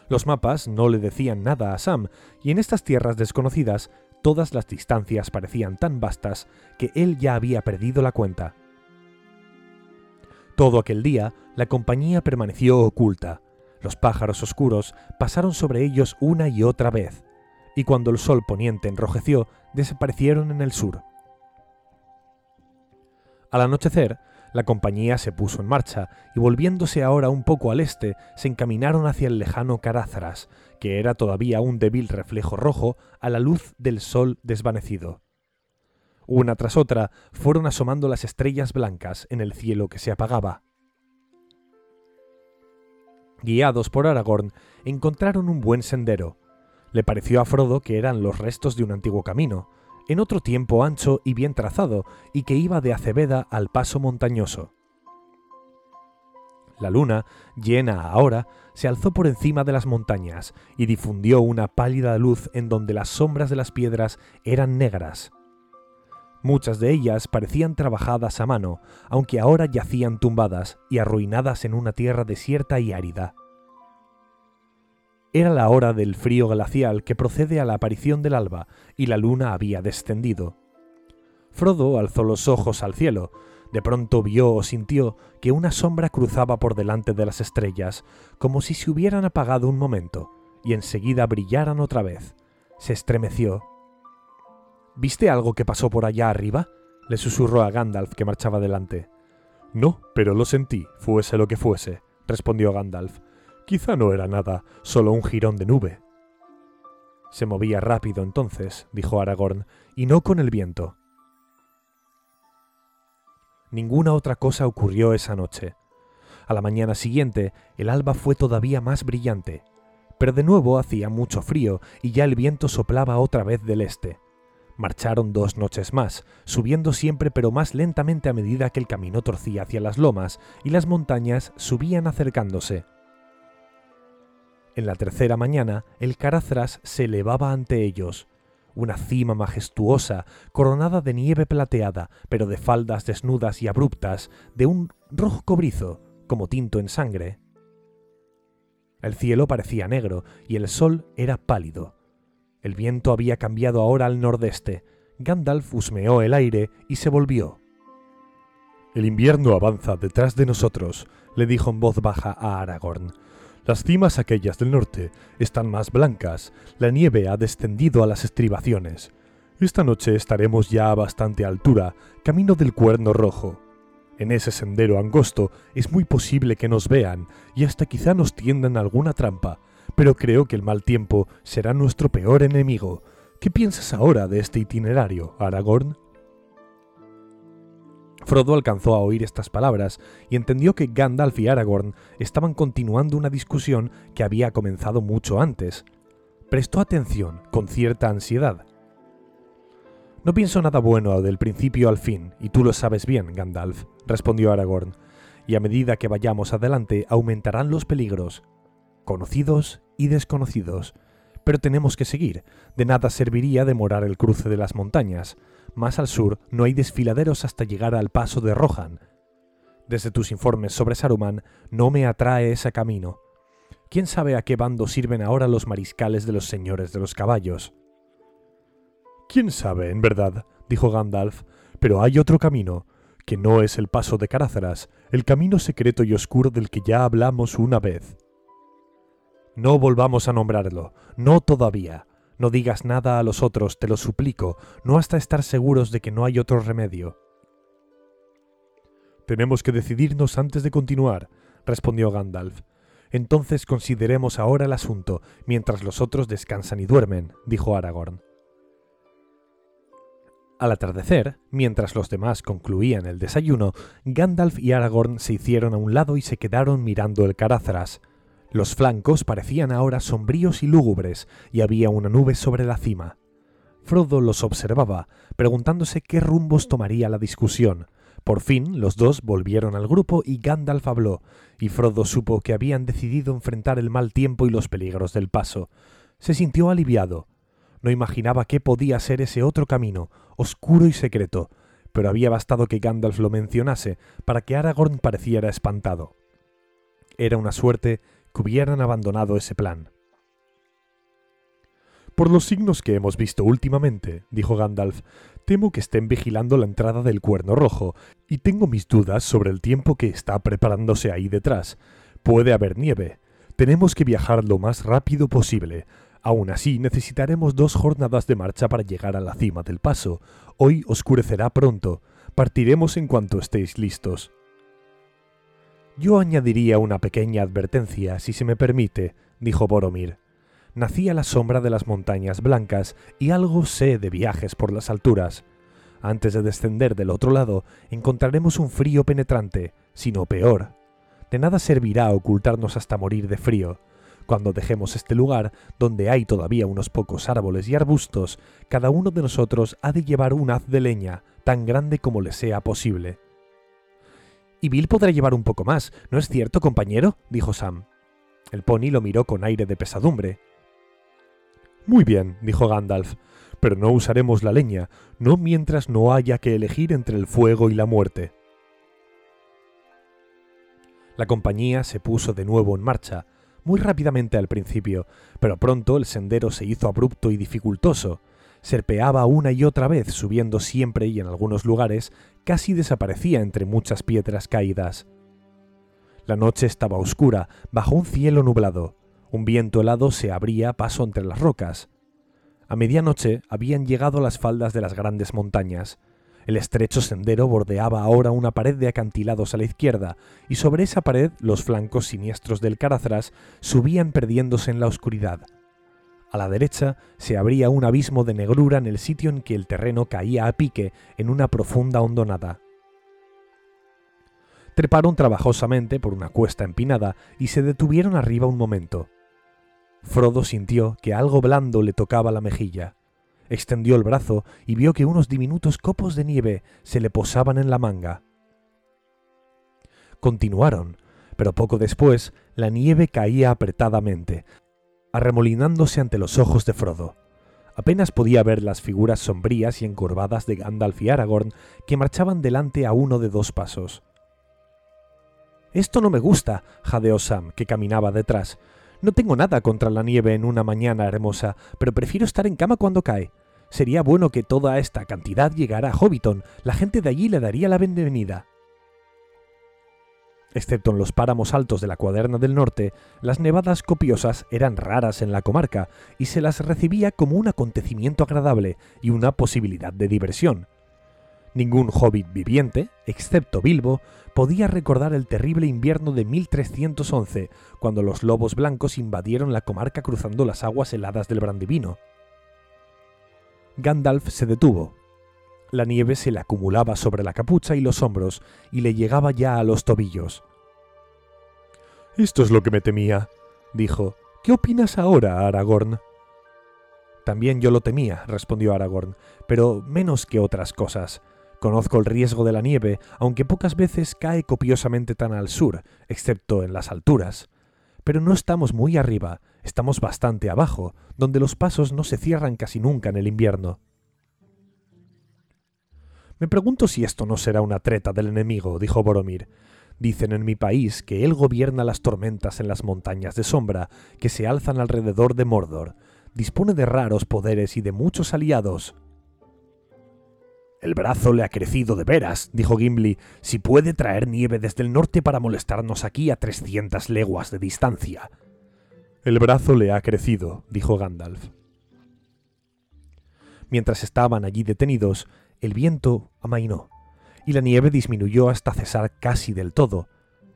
Los mapas no le decían nada a Sam, y en estas tierras desconocidas Todas las distancias parecían tan vastas que él ya había perdido la cuenta. Todo aquel día, la compañía permaneció oculta. Los pájaros oscuros pasaron sobre ellos una y otra vez, y cuando el sol poniente enrojeció, desaparecieron en el sur. Al anochecer, la compañía se puso en marcha y volviéndose ahora un poco al este, se encaminaron hacia el lejano Carázaras, que era todavía un débil reflejo rojo a la luz del sol desvanecido. Una tras otra fueron asomando las estrellas blancas en el cielo que se apagaba. Guiados por Aragorn, encontraron un buen sendero. Le pareció a Frodo que eran los restos de un antiguo camino, en otro tiempo ancho y bien trazado, y que iba de Aceveda al paso montañoso. La luna, llena ahora, se alzó por encima de las montañas y difundió una pálida luz en donde las sombras de las piedras eran negras. Muchas de ellas parecían trabajadas a mano, aunque ahora yacían tumbadas y arruinadas en una tierra desierta y árida. Era la hora del frío glacial que procede a la aparición del alba, y la luna había descendido. Frodo alzó los ojos al cielo. De pronto vio o sintió que una sombra cruzaba por delante de las estrellas, como si se hubieran apagado un momento, y enseguida brillaran otra vez. Se estremeció. ¿Viste algo que pasó por allá arriba? le susurró a Gandalf que marchaba delante. No, pero lo sentí, fuese lo que fuese, respondió Gandalf. Quizá no era nada, solo un jirón de nube. Se movía rápido entonces, dijo Aragorn, y no con el viento. Ninguna otra cosa ocurrió esa noche. A la mañana siguiente, el alba fue todavía más brillante, pero de nuevo hacía mucho frío y ya el viento soplaba otra vez del este. Marcharon dos noches más, subiendo siempre pero más lentamente a medida que el camino torcía hacia las lomas y las montañas subían acercándose. En la tercera mañana, el Carazras se elevaba ante ellos, una cima majestuosa, coronada de nieve plateada, pero de faldas desnudas y abruptas, de un rojo cobrizo, como tinto en sangre. El cielo parecía negro y el sol era pálido. El viento había cambiado ahora al nordeste. Gandalf husmeó el aire y se volvió. El invierno avanza detrás de nosotros, le dijo en voz baja a Aragorn. Las cimas aquellas del norte están más blancas, la nieve ha descendido a las estribaciones. Esta noche estaremos ya a bastante altura, camino del cuerno rojo. En ese sendero angosto es muy posible que nos vean y hasta quizá nos tiendan alguna trampa, pero creo que el mal tiempo será nuestro peor enemigo. ¿Qué piensas ahora de este itinerario, Aragorn? Frodo alcanzó a oír estas palabras y entendió que Gandalf y Aragorn estaban continuando una discusión que había comenzado mucho antes. Prestó atención, con cierta ansiedad. No pienso nada bueno del principio al fin, y tú lo sabes bien, Gandalf, respondió Aragorn, y a medida que vayamos adelante aumentarán los peligros. conocidos y desconocidos. Pero tenemos que seguir. De nada serviría demorar el cruce de las montañas. Más al sur no hay desfiladeros hasta llegar al paso de Rohan. Desde tus informes sobre Saruman no me atrae ese camino. ¿Quién sabe a qué bando sirven ahora los mariscales de los señores de los caballos? ¿Quién sabe, en verdad? dijo Gandalf, pero hay otro camino, que no es el paso de Caráceras, el camino secreto y oscuro del que ya hablamos una vez. No volvamos a nombrarlo, no todavía. No digas nada a los otros, te lo suplico, no hasta estar seguros de que no hay otro remedio. Tenemos que decidirnos antes de continuar, respondió Gandalf. Entonces consideremos ahora el asunto, mientras los otros descansan y duermen, dijo Aragorn. Al atardecer, mientras los demás concluían el desayuno, Gandalf y Aragorn se hicieron a un lado y se quedaron mirando el Caráceras. Los flancos parecían ahora sombríos y lúgubres, y había una nube sobre la cima. Frodo los observaba, preguntándose qué rumbos tomaría la discusión. Por fin los dos volvieron al grupo y Gandalf habló, y Frodo supo que habían decidido enfrentar el mal tiempo y los peligros del paso. Se sintió aliviado. No imaginaba qué podía ser ese otro camino, oscuro y secreto, pero había bastado que Gandalf lo mencionase para que Aragorn pareciera espantado. Era una suerte hubieran abandonado ese plan. Por los signos que hemos visto últimamente, dijo Gandalf, temo que estén vigilando la entrada del Cuerno Rojo, y tengo mis dudas sobre el tiempo que está preparándose ahí detrás. Puede haber nieve. Tenemos que viajar lo más rápido posible, Aún así, necesitaremos dos jornadas de marcha para llegar a la cima del paso. Hoy oscurecerá pronto. Partiremos en cuanto estéis listos. Yo añadiría una pequeña advertencia, si se me permite, dijo Boromir. Nací a la sombra de las montañas blancas y algo sé de viajes por las alturas. Antes de descender del otro lado, encontraremos un frío penetrante, sino peor. De nada servirá ocultarnos hasta morir de frío. Cuando dejemos este lugar, donde hay todavía unos pocos árboles y arbustos, cada uno de nosotros ha de llevar un haz de leña, tan grande como le sea posible. Y Bill podrá llevar un poco más, ¿no es cierto, compañero? dijo Sam. El pony lo miró con aire de pesadumbre. Muy bien, dijo Gandalf, pero no usaremos la leña, no mientras no haya que elegir entre el fuego y la muerte. La compañía se puso de nuevo en marcha, muy rápidamente al principio, pero pronto el sendero se hizo abrupto y dificultoso. Serpeaba una y otra vez, subiendo siempre y en algunos lugares casi desaparecía entre muchas piedras caídas. La noche estaba oscura, bajo un cielo nublado. Un viento helado se abría paso entre las rocas. A medianoche habían llegado a las faldas de las grandes montañas. El estrecho sendero bordeaba ahora una pared de acantilados a la izquierda, y sobre esa pared los flancos siniestros del Carazras subían perdiéndose en la oscuridad. A la derecha se abría un abismo de negrura en el sitio en que el terreno caía a pique en una profunda hondonada. Treparon trabajosamente por una cuesta empinada y se detuvieron arriba un momento. Frodo sintió que algo blando le tocaba la mejilla. Extendió el brazo y vio que unos diminutos copos de nieve se le posaban en la manga. Continuaron, pero poco después la nieve caía apretadamente, arremolinándose ante los ojos de Frodo. Apenas podía ver las figuras sombrías y encorvadas de Gandalf y Aragorn que marchaban delante a uno de dos pasos. Esto no me gusta, jadeó Sam, que caminaba detrás. No tengo nada contra la nieve en una mañana hermosa, pero prefiero estar en cama cuando cae. Sería bueno que toda esta cantidad llegara a Hobbiton. La gente de allí le daría la bienvenida. Excepto en los páramos altos de la Cuaderna del Norte, las nevadas copiosas eran raras en la comarca y se las recibía como un acontecimiento agradable y una posibilidad de diversión. Ningún hobbit viviente, excepto Bilbo, podía recordar el terrible invierno de 1311, cuando los lobos blancos invadieron la comarca cruzando las aguas heladas del Brandivino. Gandalf se detuvo. La nieve se le acumulaba sobre la capucha y los hombros, y le llegaba ya a los tobillos. Esto es lo que me temía, dijo. ¿Qué opinas ahora, Aragorn? También yo lo temía, respondió Aragorn, pero menos que otras cosas. Conozco el riesgo de la nieve, aunque pocas veces cae copiosamente tan al sur, excepto en las alturas. Pero no estamos muy arriba, estamos bastante abajo, donde los pasos no se cierran casi nunca en el invierno. Me pregunto si esto no será una treta del enemigo, dijo Boromir. Dicen en mi país que él gobierna las tormentas en las montañas de sombra que se alzan alrededor de Mordor. Dispone de raros poderes y de muchos aliados. El brazo le ha crecido de veras, dijo Gimli, si puede traer nieve desde el norte para molestarnos aquí a trescientas leguas de distancia. El brazo le ha crecido, dijo Gandalf. Mientras estaban allí detenidos, el viento amainó, y la nieve disminuyó hasta cesar casi del todo.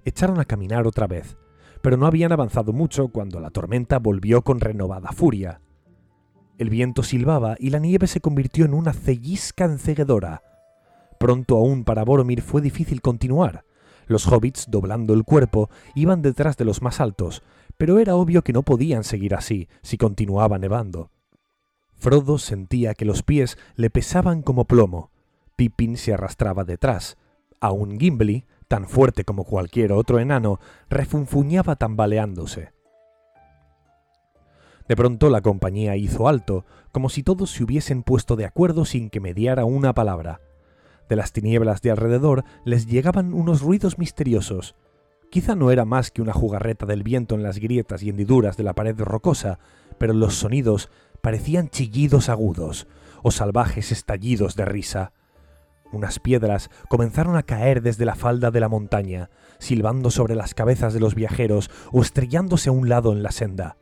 Echaron a caminar otra vez, pero no habían avanzado mucho cuando la tormenta volvió con renovada furia. El viento silbaba y la nieve se convirtió en una cellisca enceguedora. Pronto aún para Boromir fue difícil continuar. Los hobbits, doblando el cuerpo, iban detrás de los más altos, pero era obvio que no podían seguir así si continuaba nevando. Frodo sentía que los pies le pesaban como plomo. Pippin se arrastraba detrás. Aun Gimli, tan fuerte como cualquier otro enano, refunfuñaba tambaleándose. De pronto la compañía hizo alto, como si todos se hubiesen puesto de acuerdo sin que mediara una palabra. De las tinieblas de alrededor les llegaban unos ruidos misteriosos. Quizá no era más que una jugarreta del viento en las grietas y hendiduras de la pared rocosa, pero los sonidos parecían chillidos agudos o salvajes estallidos de risa. Unas piedras comenzaron a caer desde la falda de la montaña, silbando sobre las cabezas de los viajeros o estrellándose a un lado en la senda.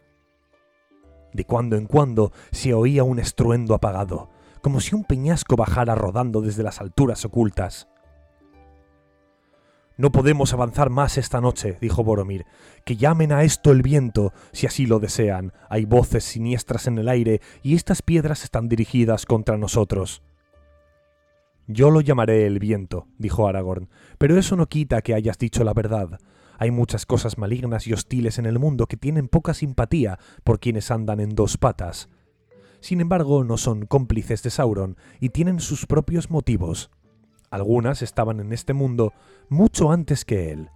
De cuando en cuando se oía un estruendo apagado, como si un peñasco bajara rodando desde las alturas ocultas. No podemos avanzar más esta noche, dijo Boromir. Que llamen a esto el viento, si así lo desean. Hay voces siniestras en el aire y estas piedras están dirigidas contra nosotros. Yo lo llamaré el viento, dijo Aragorn, pero eso no quita que hayas dicho la verdad. Hay muchas cosas malignas y hostiles en el mundo que tienen poca simpatía por quienes andan en dos patas. Sin embargo, no son cómplices de Sauron y tienen sus propios motivos. Algunas estaban en este mundo mucho antes que él.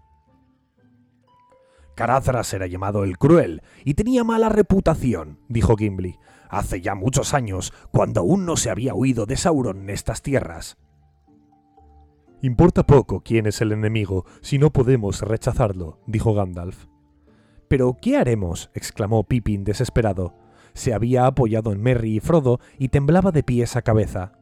Carazras era llamado el Cruel y tenía mala reputación, dijo Gimli, hace ya muchos años, cuando aún no se había huido de Sauron en estas tierras. Importa poco quién es el enemigo si no podemos rechazarlo, dijo Gandalf. Pero ¿qué haremos? exclamó Pippin desesperado. Se había apoyado en Merry y Frodo y temblaba de pies a cabeza.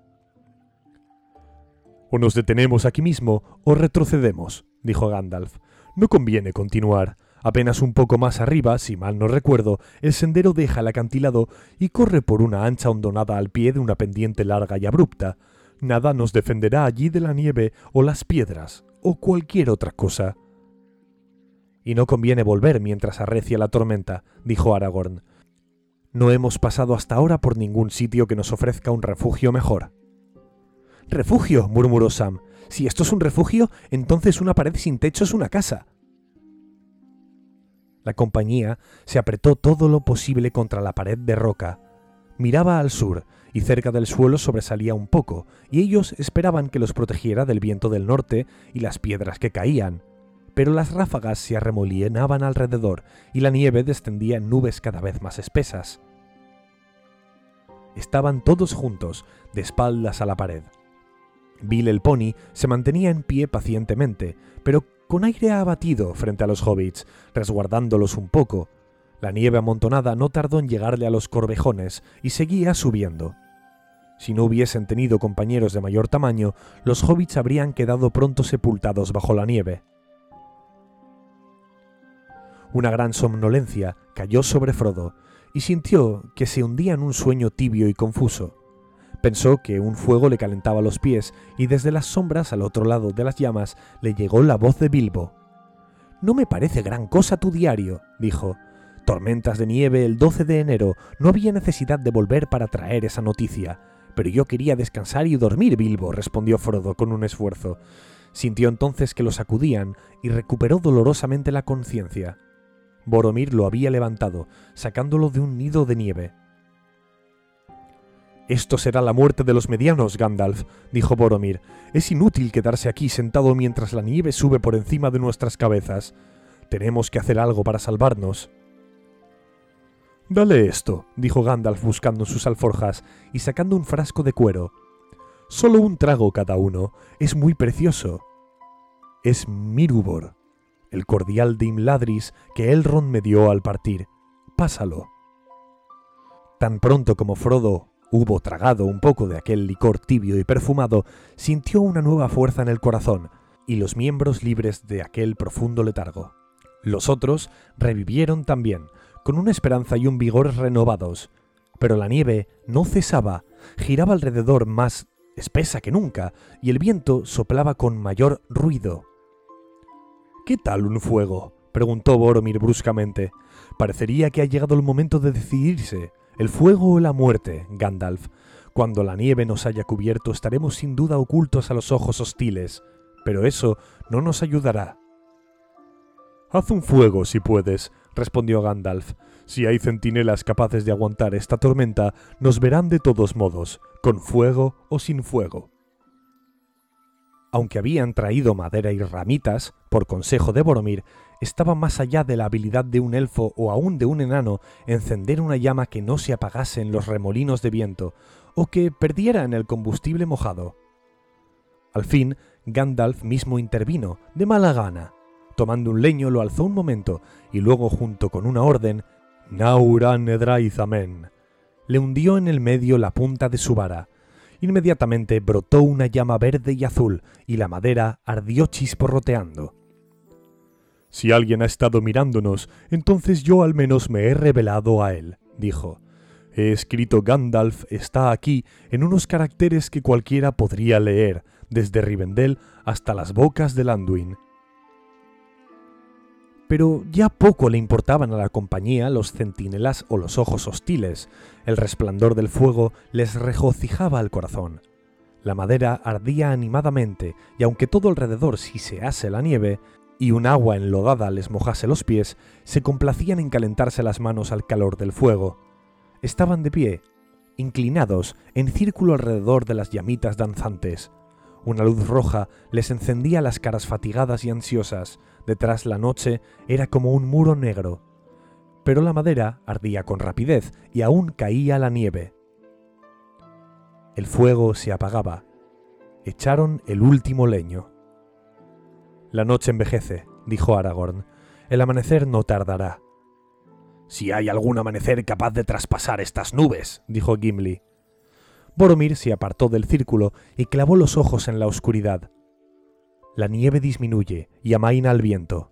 O nos detenemos aquí mismo o retrocedemos, dijo Gandalf. No conviene continuar. Apenas un poco más arriba, si mal no recuerdo, el sendero deja el acantilado y corre por una ancha hondonada al pie de una pendiente larga y abrupta, Nada nos defenderá allí de la nieve o las piedras o cualquier otra cosa. Y no conviene volver mientras arrecia la tormenta, dijo Aragorn. No hemos pasado hasta ahora por ningún sitio que nos ofrezca un refugio mejor. Refugio, murmuró Sam. Si esto es un refugio, entonces una pared sin techo es una casa. La compañía se apretó todo lo posible contra la pared de roca. Miraba al sur, y cerca del suelo sobresalía un poco, y ellos esperaban que los protegiera del viento del norte y las piedras que caían. Pero las ráfagas se arremolinaban alrededor y la nieve descendía en nubes cada vez más espesas. Estaban todos juntos, de espaldas a la pared. Bill el pony se mantenía en pie pacientemente, pero con aire abatido frente a los hobbits, resguardándolos un poco. La nieve amontonada no tardó en llegarle a los corvejones y seguía subiendo. Si no hubiesen tenido compañeros de mayor tamaño, los hobbits habrían quedado pronto sepultados bajo la nieve. Una gran somnolencia cayó sobre Frodo, y sintió que se hundía en un sueño tibio y confuso. Pensó que un fuego le calentaba los pies, y desde las sombras al otro lado de las llamas le llegó la voz de Bilbo. No me parece gran cosa tu diario, dijo. Tormentas de nieve el 12 de enero, no había necesidad de volver para traer esa noticia. Pero yo quería descansar y dormir, Bilbo, respondió Frodo con un esfuerzo. Sintió entonces que lo sacudían y recuperó dolorosamente la conciencia. Boromir lo había levantado, sacándolo de un nido de nieve. Esto será la muerte de los medianos, Gandalf, dijo Boromir. Es inútil quedarse aquí sentado mientras la nieve sube por encima de nuestras cabezas. Tenemos que hacer algo para salvarnos. Dale esto, dijo Gandalf buscando sus alforjas y sacando un frasco de cuero. Solo un trago cada uno. Es muy precioso. Es Mirubor, el cordial de Imladris que Elrond me dio al partir. Pásalo. Tan pronto como Frodo hubo tragado un poco de aquel licor tibio y perfumado, sintió una nueva fuerza en el corazón y los miembros libres de aquel profundo letargo. Los otros revivieron también, con una esperanza y un vigor renovados, pero la nieve no cesaba, giraba alrededor más espesa que nunca, y el viento soplaba con mayor ruido. ¿Qué tal un fuego? preguntó Boromir bruscamente. Parecería que ha llegado el momento de decidirse. ¿El fuego o la muerte, Gandalf? Cuando la nieve nos haya cubierto estaremos sin duda ocultos a los ojos hostiles, pero eso no nos ayudará. Haz un fuego si puedes, respondió Gandalf. Si hay centinelas capaces de aguantar esta tormenta, nos verán de todos modos, con fuego o sin fuego. Aunque habían traído madera y ramitas, por consejo de Boromir, estaba más allá de la habilidad de un elfo o aún de un enano encender una llama que no se apagase en los remolinos de viento, o que perdiera en el combustible mojado. Al fin, Gandalf mismo intervino, de mala gana. Tomando un leño lo alzó un momento y luego junto con una orden, Nauran Edraizamen, le hundió en el medio la punta de su vara. Inmediatamente brotó una llama verde y azul y la madera ardió chisporroteando. Si alguien ha estado mirándonos, entonces yo al menos me he revelado a él, dijo. He escrito Gandalf está aquí en unos caracteres que cualquiera podría leer, desde Rivendell hasta las bocas de Anduin, pero ya poco le importaban a la compañía los centinelas o los ojos hostiles. El resplandor del fuego les regocijaba el corazón. La madera ardía animadamente, y aunque todo alrededor sisease la nieve, y un agua enlodada les mojase los pies, se complacían en calentarse las manos al calor del fuego. Estaban de pie, inclinados, en círculo alrededor de las llamitas danzantes. Una luz roja les encendía las caras fatigadas y ansiosas, detrás la noche era como un muro negro. Pero la madera ardía con rapidez y aún caía la nieve. El fuego se apagaba. Echaron el último leño. La noche envejece, dijo Aragorn. El amanecer no tardará. Si hay algún amanecer capaz de traspasar estas nubes, dijo Gimli. Boromir se apartó del círculo y clavó los ojos en la oscuridad. La nieve disminuye y amaina el viento.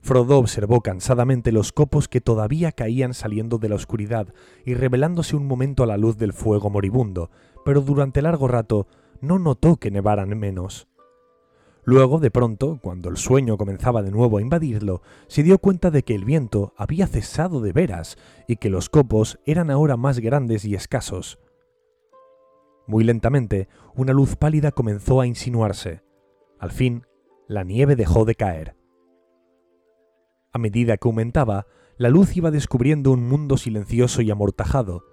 Frodo observó cansadamente los copos que todavía caían saliendo de la oscuridad y revelándose un momento a la luz del fuego moribundo, pero durante largo rato no notó que nevaran menos. Luego, de pronto, cuando el sueño comenzaba de nuevo a invadirlo, se dio cuenta de que el viento había cesado de veras y que los copos eran ahora más grandes y escasos. Muy lentamente, una luz pálida comenzó a insinuarse. Al fin, la nieve dejó de caer. A medida que aumentaba, la luz iba descubriendo un mundo silencioso y amortajado,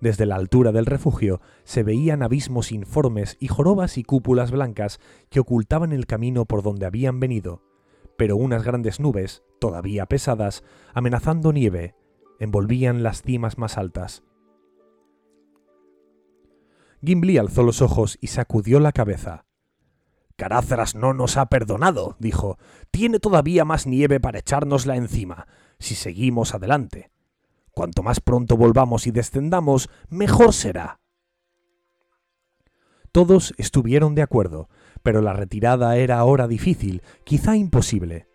desde la altura del refugio se veían abismos informes y jorobas y cúpulas blancas que ocultaban el camino por donde habían venido, pero unas grandes nubes, todavía pesadas, amenazando nieve, envolvían las cimas más altas. Gimli alzó los ojos y sacudió la cabeza. Caráceras no nos ha perdonado, dijo. Tiene todavía más nieve para echárnosla encima, si seguimos adelante. Cuanto más pronto volvamos y descendamos, mejor será. Todos estuvieron de acuerdo, pero la retirada era ahora difícil, quizá imposible.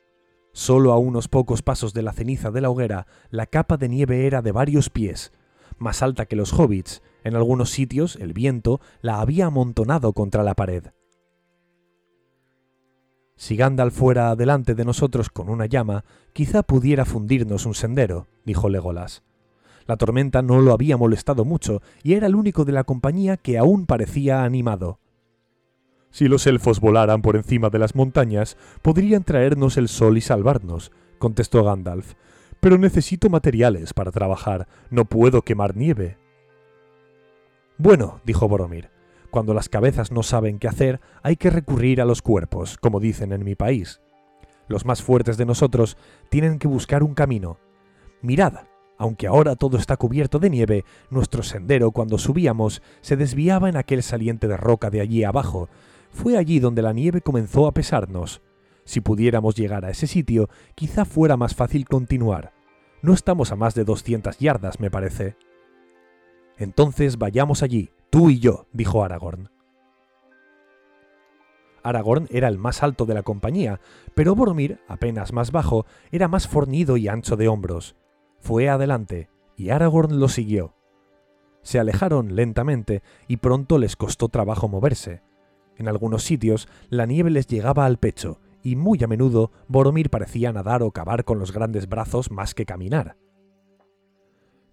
Solo a unos pocos pasos de la ceniza de la hoguera, la capa de nieve era de varios pies, más alta que los hobbits. En algunos sitios el viento la había amontonado contra la pared. Si Gandalf fuera delante de nosotros con una llama, quizá pudiera fundirnos un sendero, dijo Legolas. La tormenta no lo había molestado mucho y era el único de la compañía que aún parecía animado. Si los elfos volaran por encima de las montañas, podrían traernos el sol y salvarnos, contestó Gandalf. Pero necesito materiales para trabajar, no puedo quemar nieve. Bueno, dijo Boromir, cuando las cabezas no saben qué hacer, hay que recurrir a los cuerpos, como dicen en mi país. Los más fuertes de nosotros tienen que buscar un camino. Mirad, aunque ahora todo está cubierto de nieve, nuestro sendero cuando subíamos se desviaba en aquel saliente de roca de allí abajo. Fue allí donde la nieve comenzó a pesarnos. Si pudiéramos llegar a ese sitio, quizá fuera más fácil continuar. No estamos a más de 200 yardas, me parece. Entonces vayamos allí, tú y yo, dijo Aragorn. Aragorn era el más alto de la compañía, pero Boromir, apenas más bajo, era más fornido y ancho de hombros. Fue adelante, y Aragorn lo siguió. Se alejaron lentamente y pronto les costó trabajo moverse. En algunos sitios la nieve les llegaba al pecho, y muy a menudo Boromir parecía nadar o cavar con los grandes brazos más que caminar.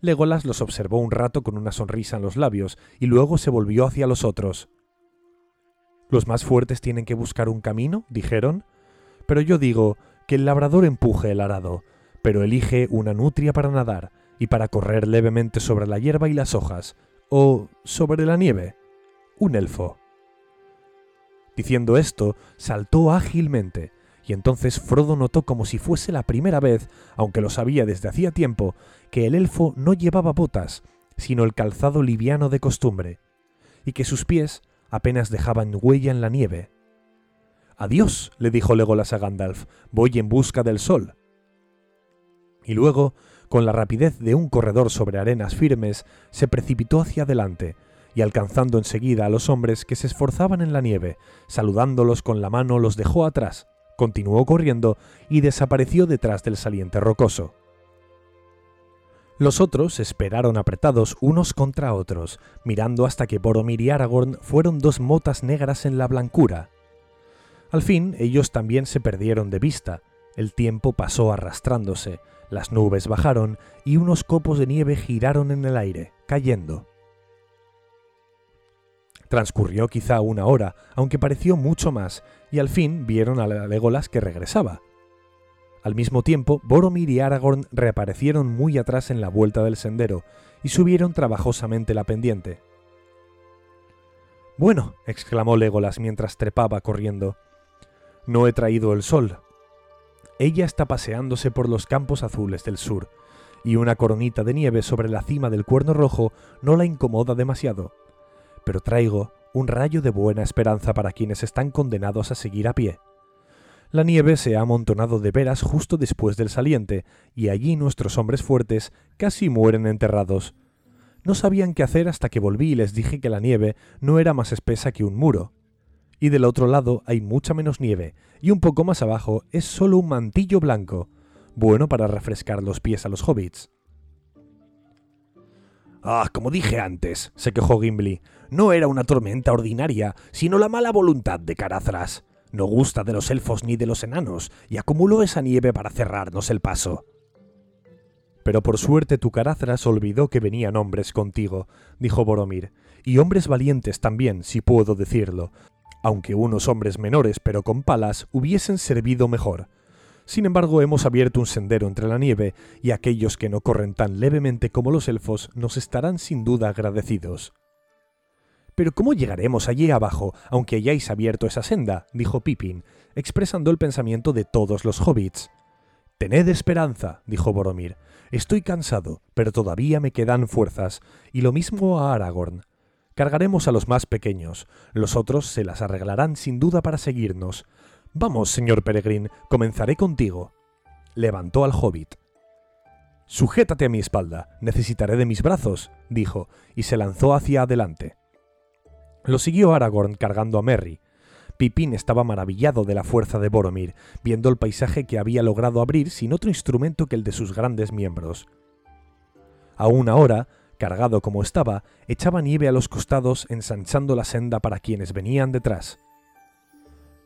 Legolas los observó un rato con una sonrisa en los labios y luego se volvió hacia los otros. Los más fuertes tienen que buscar un camino, dijeron, pero yo digo que el labrador empuje el arado, pero elige una nutria para nadar y para correr levemente sobre la hierba y las hojas, o sobre la nieve, un elfo. Diciendo esto, saltó ágilmente, y entonces Frodo notó como si fuese la primera vez, aunque lo sabía desde hacía tiempo, que el elfo no llevaba botas, sino el calzado liviano de costumbre, y que sus pies apenas dejaban huella en la nieve. Adiós, le dijo Legolas a Gandalf, voy en busca del sol. Y luego, con la rapidez de un corredor sobre arenas firmes, se precipitó hacia adelante, y alcanzando enseguida a los hombres que se esforzaban en la nieve, saludándolos con la mano, los dejó atrás, continuó corriendo y desapareció detrás del saliente rocoso. Los otros esperaron apretados unos contra otros, mirando hasta que Boromir y Aragorn fueron dos motas negras en la blancura. Al fin ellos también se perdieron de vista, el tiempo pasó arrastrándose, las nubes bajaron y unos copos de nieve giraron en el aire, cayendo. Transcurrió quizá una hora, aunque pareció mucho más, y al fin vieron a Legolas que regresaba. Al mismo tiempo, Boromir y Aragorn reaparecieron muy atrás en la vuelta del sendero y subieron trabajosamente la pendiente. Bueno, exclamó Legolas mientras trepaba corriendo. No he traído el sol. Ella está paseándose por los campos azules del sur, y una coronita de nieve sobre la cima del cuerno rojo no la incomoda demasiado pero traigo un rayo de buena esperanza para quienes están condenados a seguir a pie. La nieve se ha amontonado de veras justo después del saliente, y allí nuestros hombres fuertes casi mueren enterrados. No sabían qué hacer hasta que volví y les dije que la nieve no era más espesa que un muro. Y del otro lado hay mucha menos nieve, y un poco más abajo es solo un mantillo blanco, bueno para refrescar los pies a los hobbits. Ah, como dije antes, se quejó Gimli, no era una tormenta ordinaria, sino la mala voluntad de Carazras. No gusta de los elfos ni de los enanos, y acumuló esa nieve para cerrarnos el paso. Pero por suerte tu Carazras olvidó que venían hombres contigo, dijo Boromir, y hombres valientes también, si puedo decirlo, aunque unos hombres menores pero con palas hubiesen servido mejor. Sin embargo, hemos abierto un sendero entre la nieve, y aquellos que no corren tan levemente como los elfos nos estarán sin duda agradecidos. Pero ¿cómo llegaremos allí abajo, aunque hayáis abierto esa senda? dijo Pippin, expresando el pensamiento de todos los hobbits. Tened esperanza, dijo Boromir. Estoy cansado, pero todavía me quedan fuerzas, y lo mismo a Aragorn. Cargaremos a los más pequeños, los otros se las arreglarán sin duda para seguirnos. Vamos, señor Peregrín, comenzaré contigo. Levantó al hobbit. Sujétate a mi espalda, necesitaré de mis brazos, dijo, y se lanzó hacia adelante. Lo siguió Aragorn cargando a Merry. Pipín estaba maravillado de la fuerza de Boromir, viendo el paisaje que había logrado abrir sin otro instrumento que el de sus grandes miembros. Aún ahora, cargado como estaba, echaba nieve a los costados ensanchando la senda para quienes venían detrás.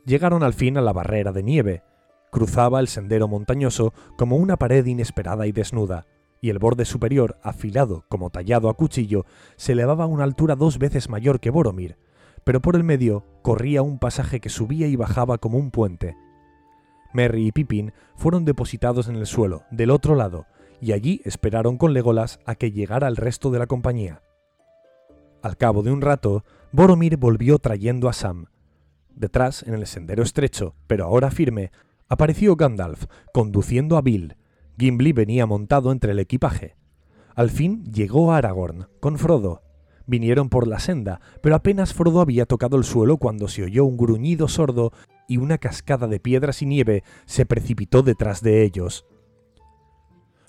Llegaron al fin a la barrera de nieve. Cruzaba el sendero montañoso como una pared inesperada y desnuda, y el borde superior, afilado como tallado a cuchillo, se elevaba a una altura dos veces mayor que Boromir, pero por el medio corría un pasaje que subía y bajaba como un puente. Merry y Pippin fueron depositados en el suelo, del otro lado, y allí esperaron con Legolas a que llegara el resto de la compañía. Al cabo de un rato, Boromir volvió trayendo a Sam, Detrás, en el sendero estrecho, pero ahora firme, Apareció Gandalf, conduciendo a Bill. Gimli venía montado entre el equipaje. Al fin llegó Aragorn, con Frodo. Vinieron por la senda, pero apenas Frodo había tocado el suelo cuando se oyó un gruñido sordo y una cascada de piedras y nieve se precipitó detrás de ellos.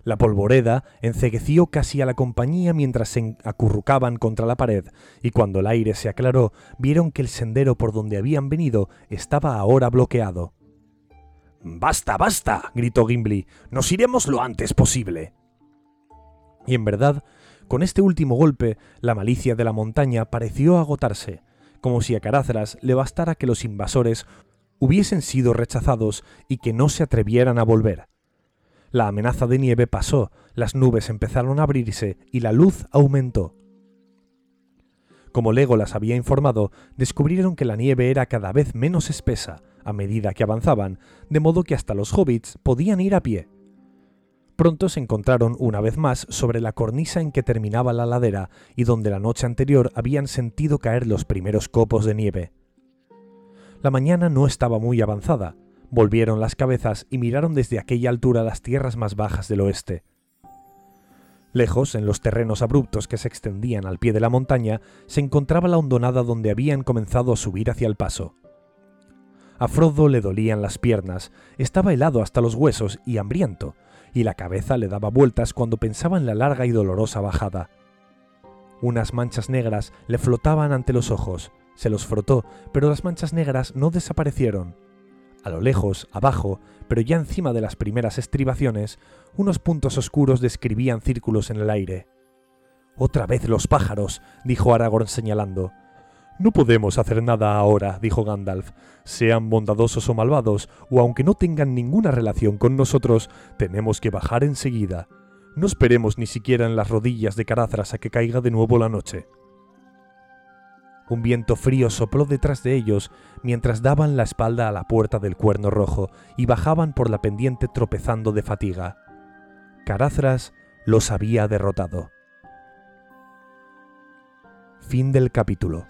La polvoreda encegueció casi a la compañía mientras se acurrucaban contra la pared, y cuando el aire se aclaró, vieron que el sendero por donde habían venido estaba ahora bloqueado. Basta, basta, gritó Gimli. Nos iremos lo antes posible. Y en verdad, con este último golpe, la malicia de la montaña pareció agotarse, como si a Carazras le bastara que los invasores hubiesen sido rechazados y que no se atrevieran a volver. La amenaza de nieve pasó, las nubes empezaron a abrirse y la luz aumentó. Como Legolas había informado, descubrieron que la nieve era cada vez menos espesa a medida que avanzaban, de modo que hasta los hobbits podían ir a pie. Pronto se encontraron una vez más sobre la cornisa en que terminaba la ladera y donde la noche anterior habían sentido caer los primeros copos de nieve. La mañana no estaba muy avanzada, Volvieron las cabezas y miraron desde aquella altura las tierras más bajas del oeste. Lejos, en los terrenos abruptos que se extendían al pie de la montaña, se encontraba la hondonada donde habían comenzado a subir hacia el paso. A Frodo le dolían las piernas, estaba helado hasta los huesos y hambriento, y la cabeza le daba vueltas cuando pensaba en la larga y dolorosa bajada. Unas manchas negras le flotaban ante los ojos, se los frotó, pero las manchas negras no desaparecieron. A lo lejos, abajo, pero ya encima de las primeras estribaciones, unos puntos oscuros describían círculos en el aire. Otra vez los pájaros, dijo Aragorn señalando. No podemos hacer nada ahora, dijo Gandalf. Sean bondadosos o malvados, o aunque no tengan ninguna relación con nosotros, tenemos que bajar enseguida. No esperemos ni siquiera en las rodillas de Carazras a que caiga de nuevo la noche. Un viento frío sopló detrás de ellos mientras daban la espalda a la puerta del cuerno rojo y bajaban por la pendiente tropezando de fatiga. Carazras los había derrotado. Fin del capítulo.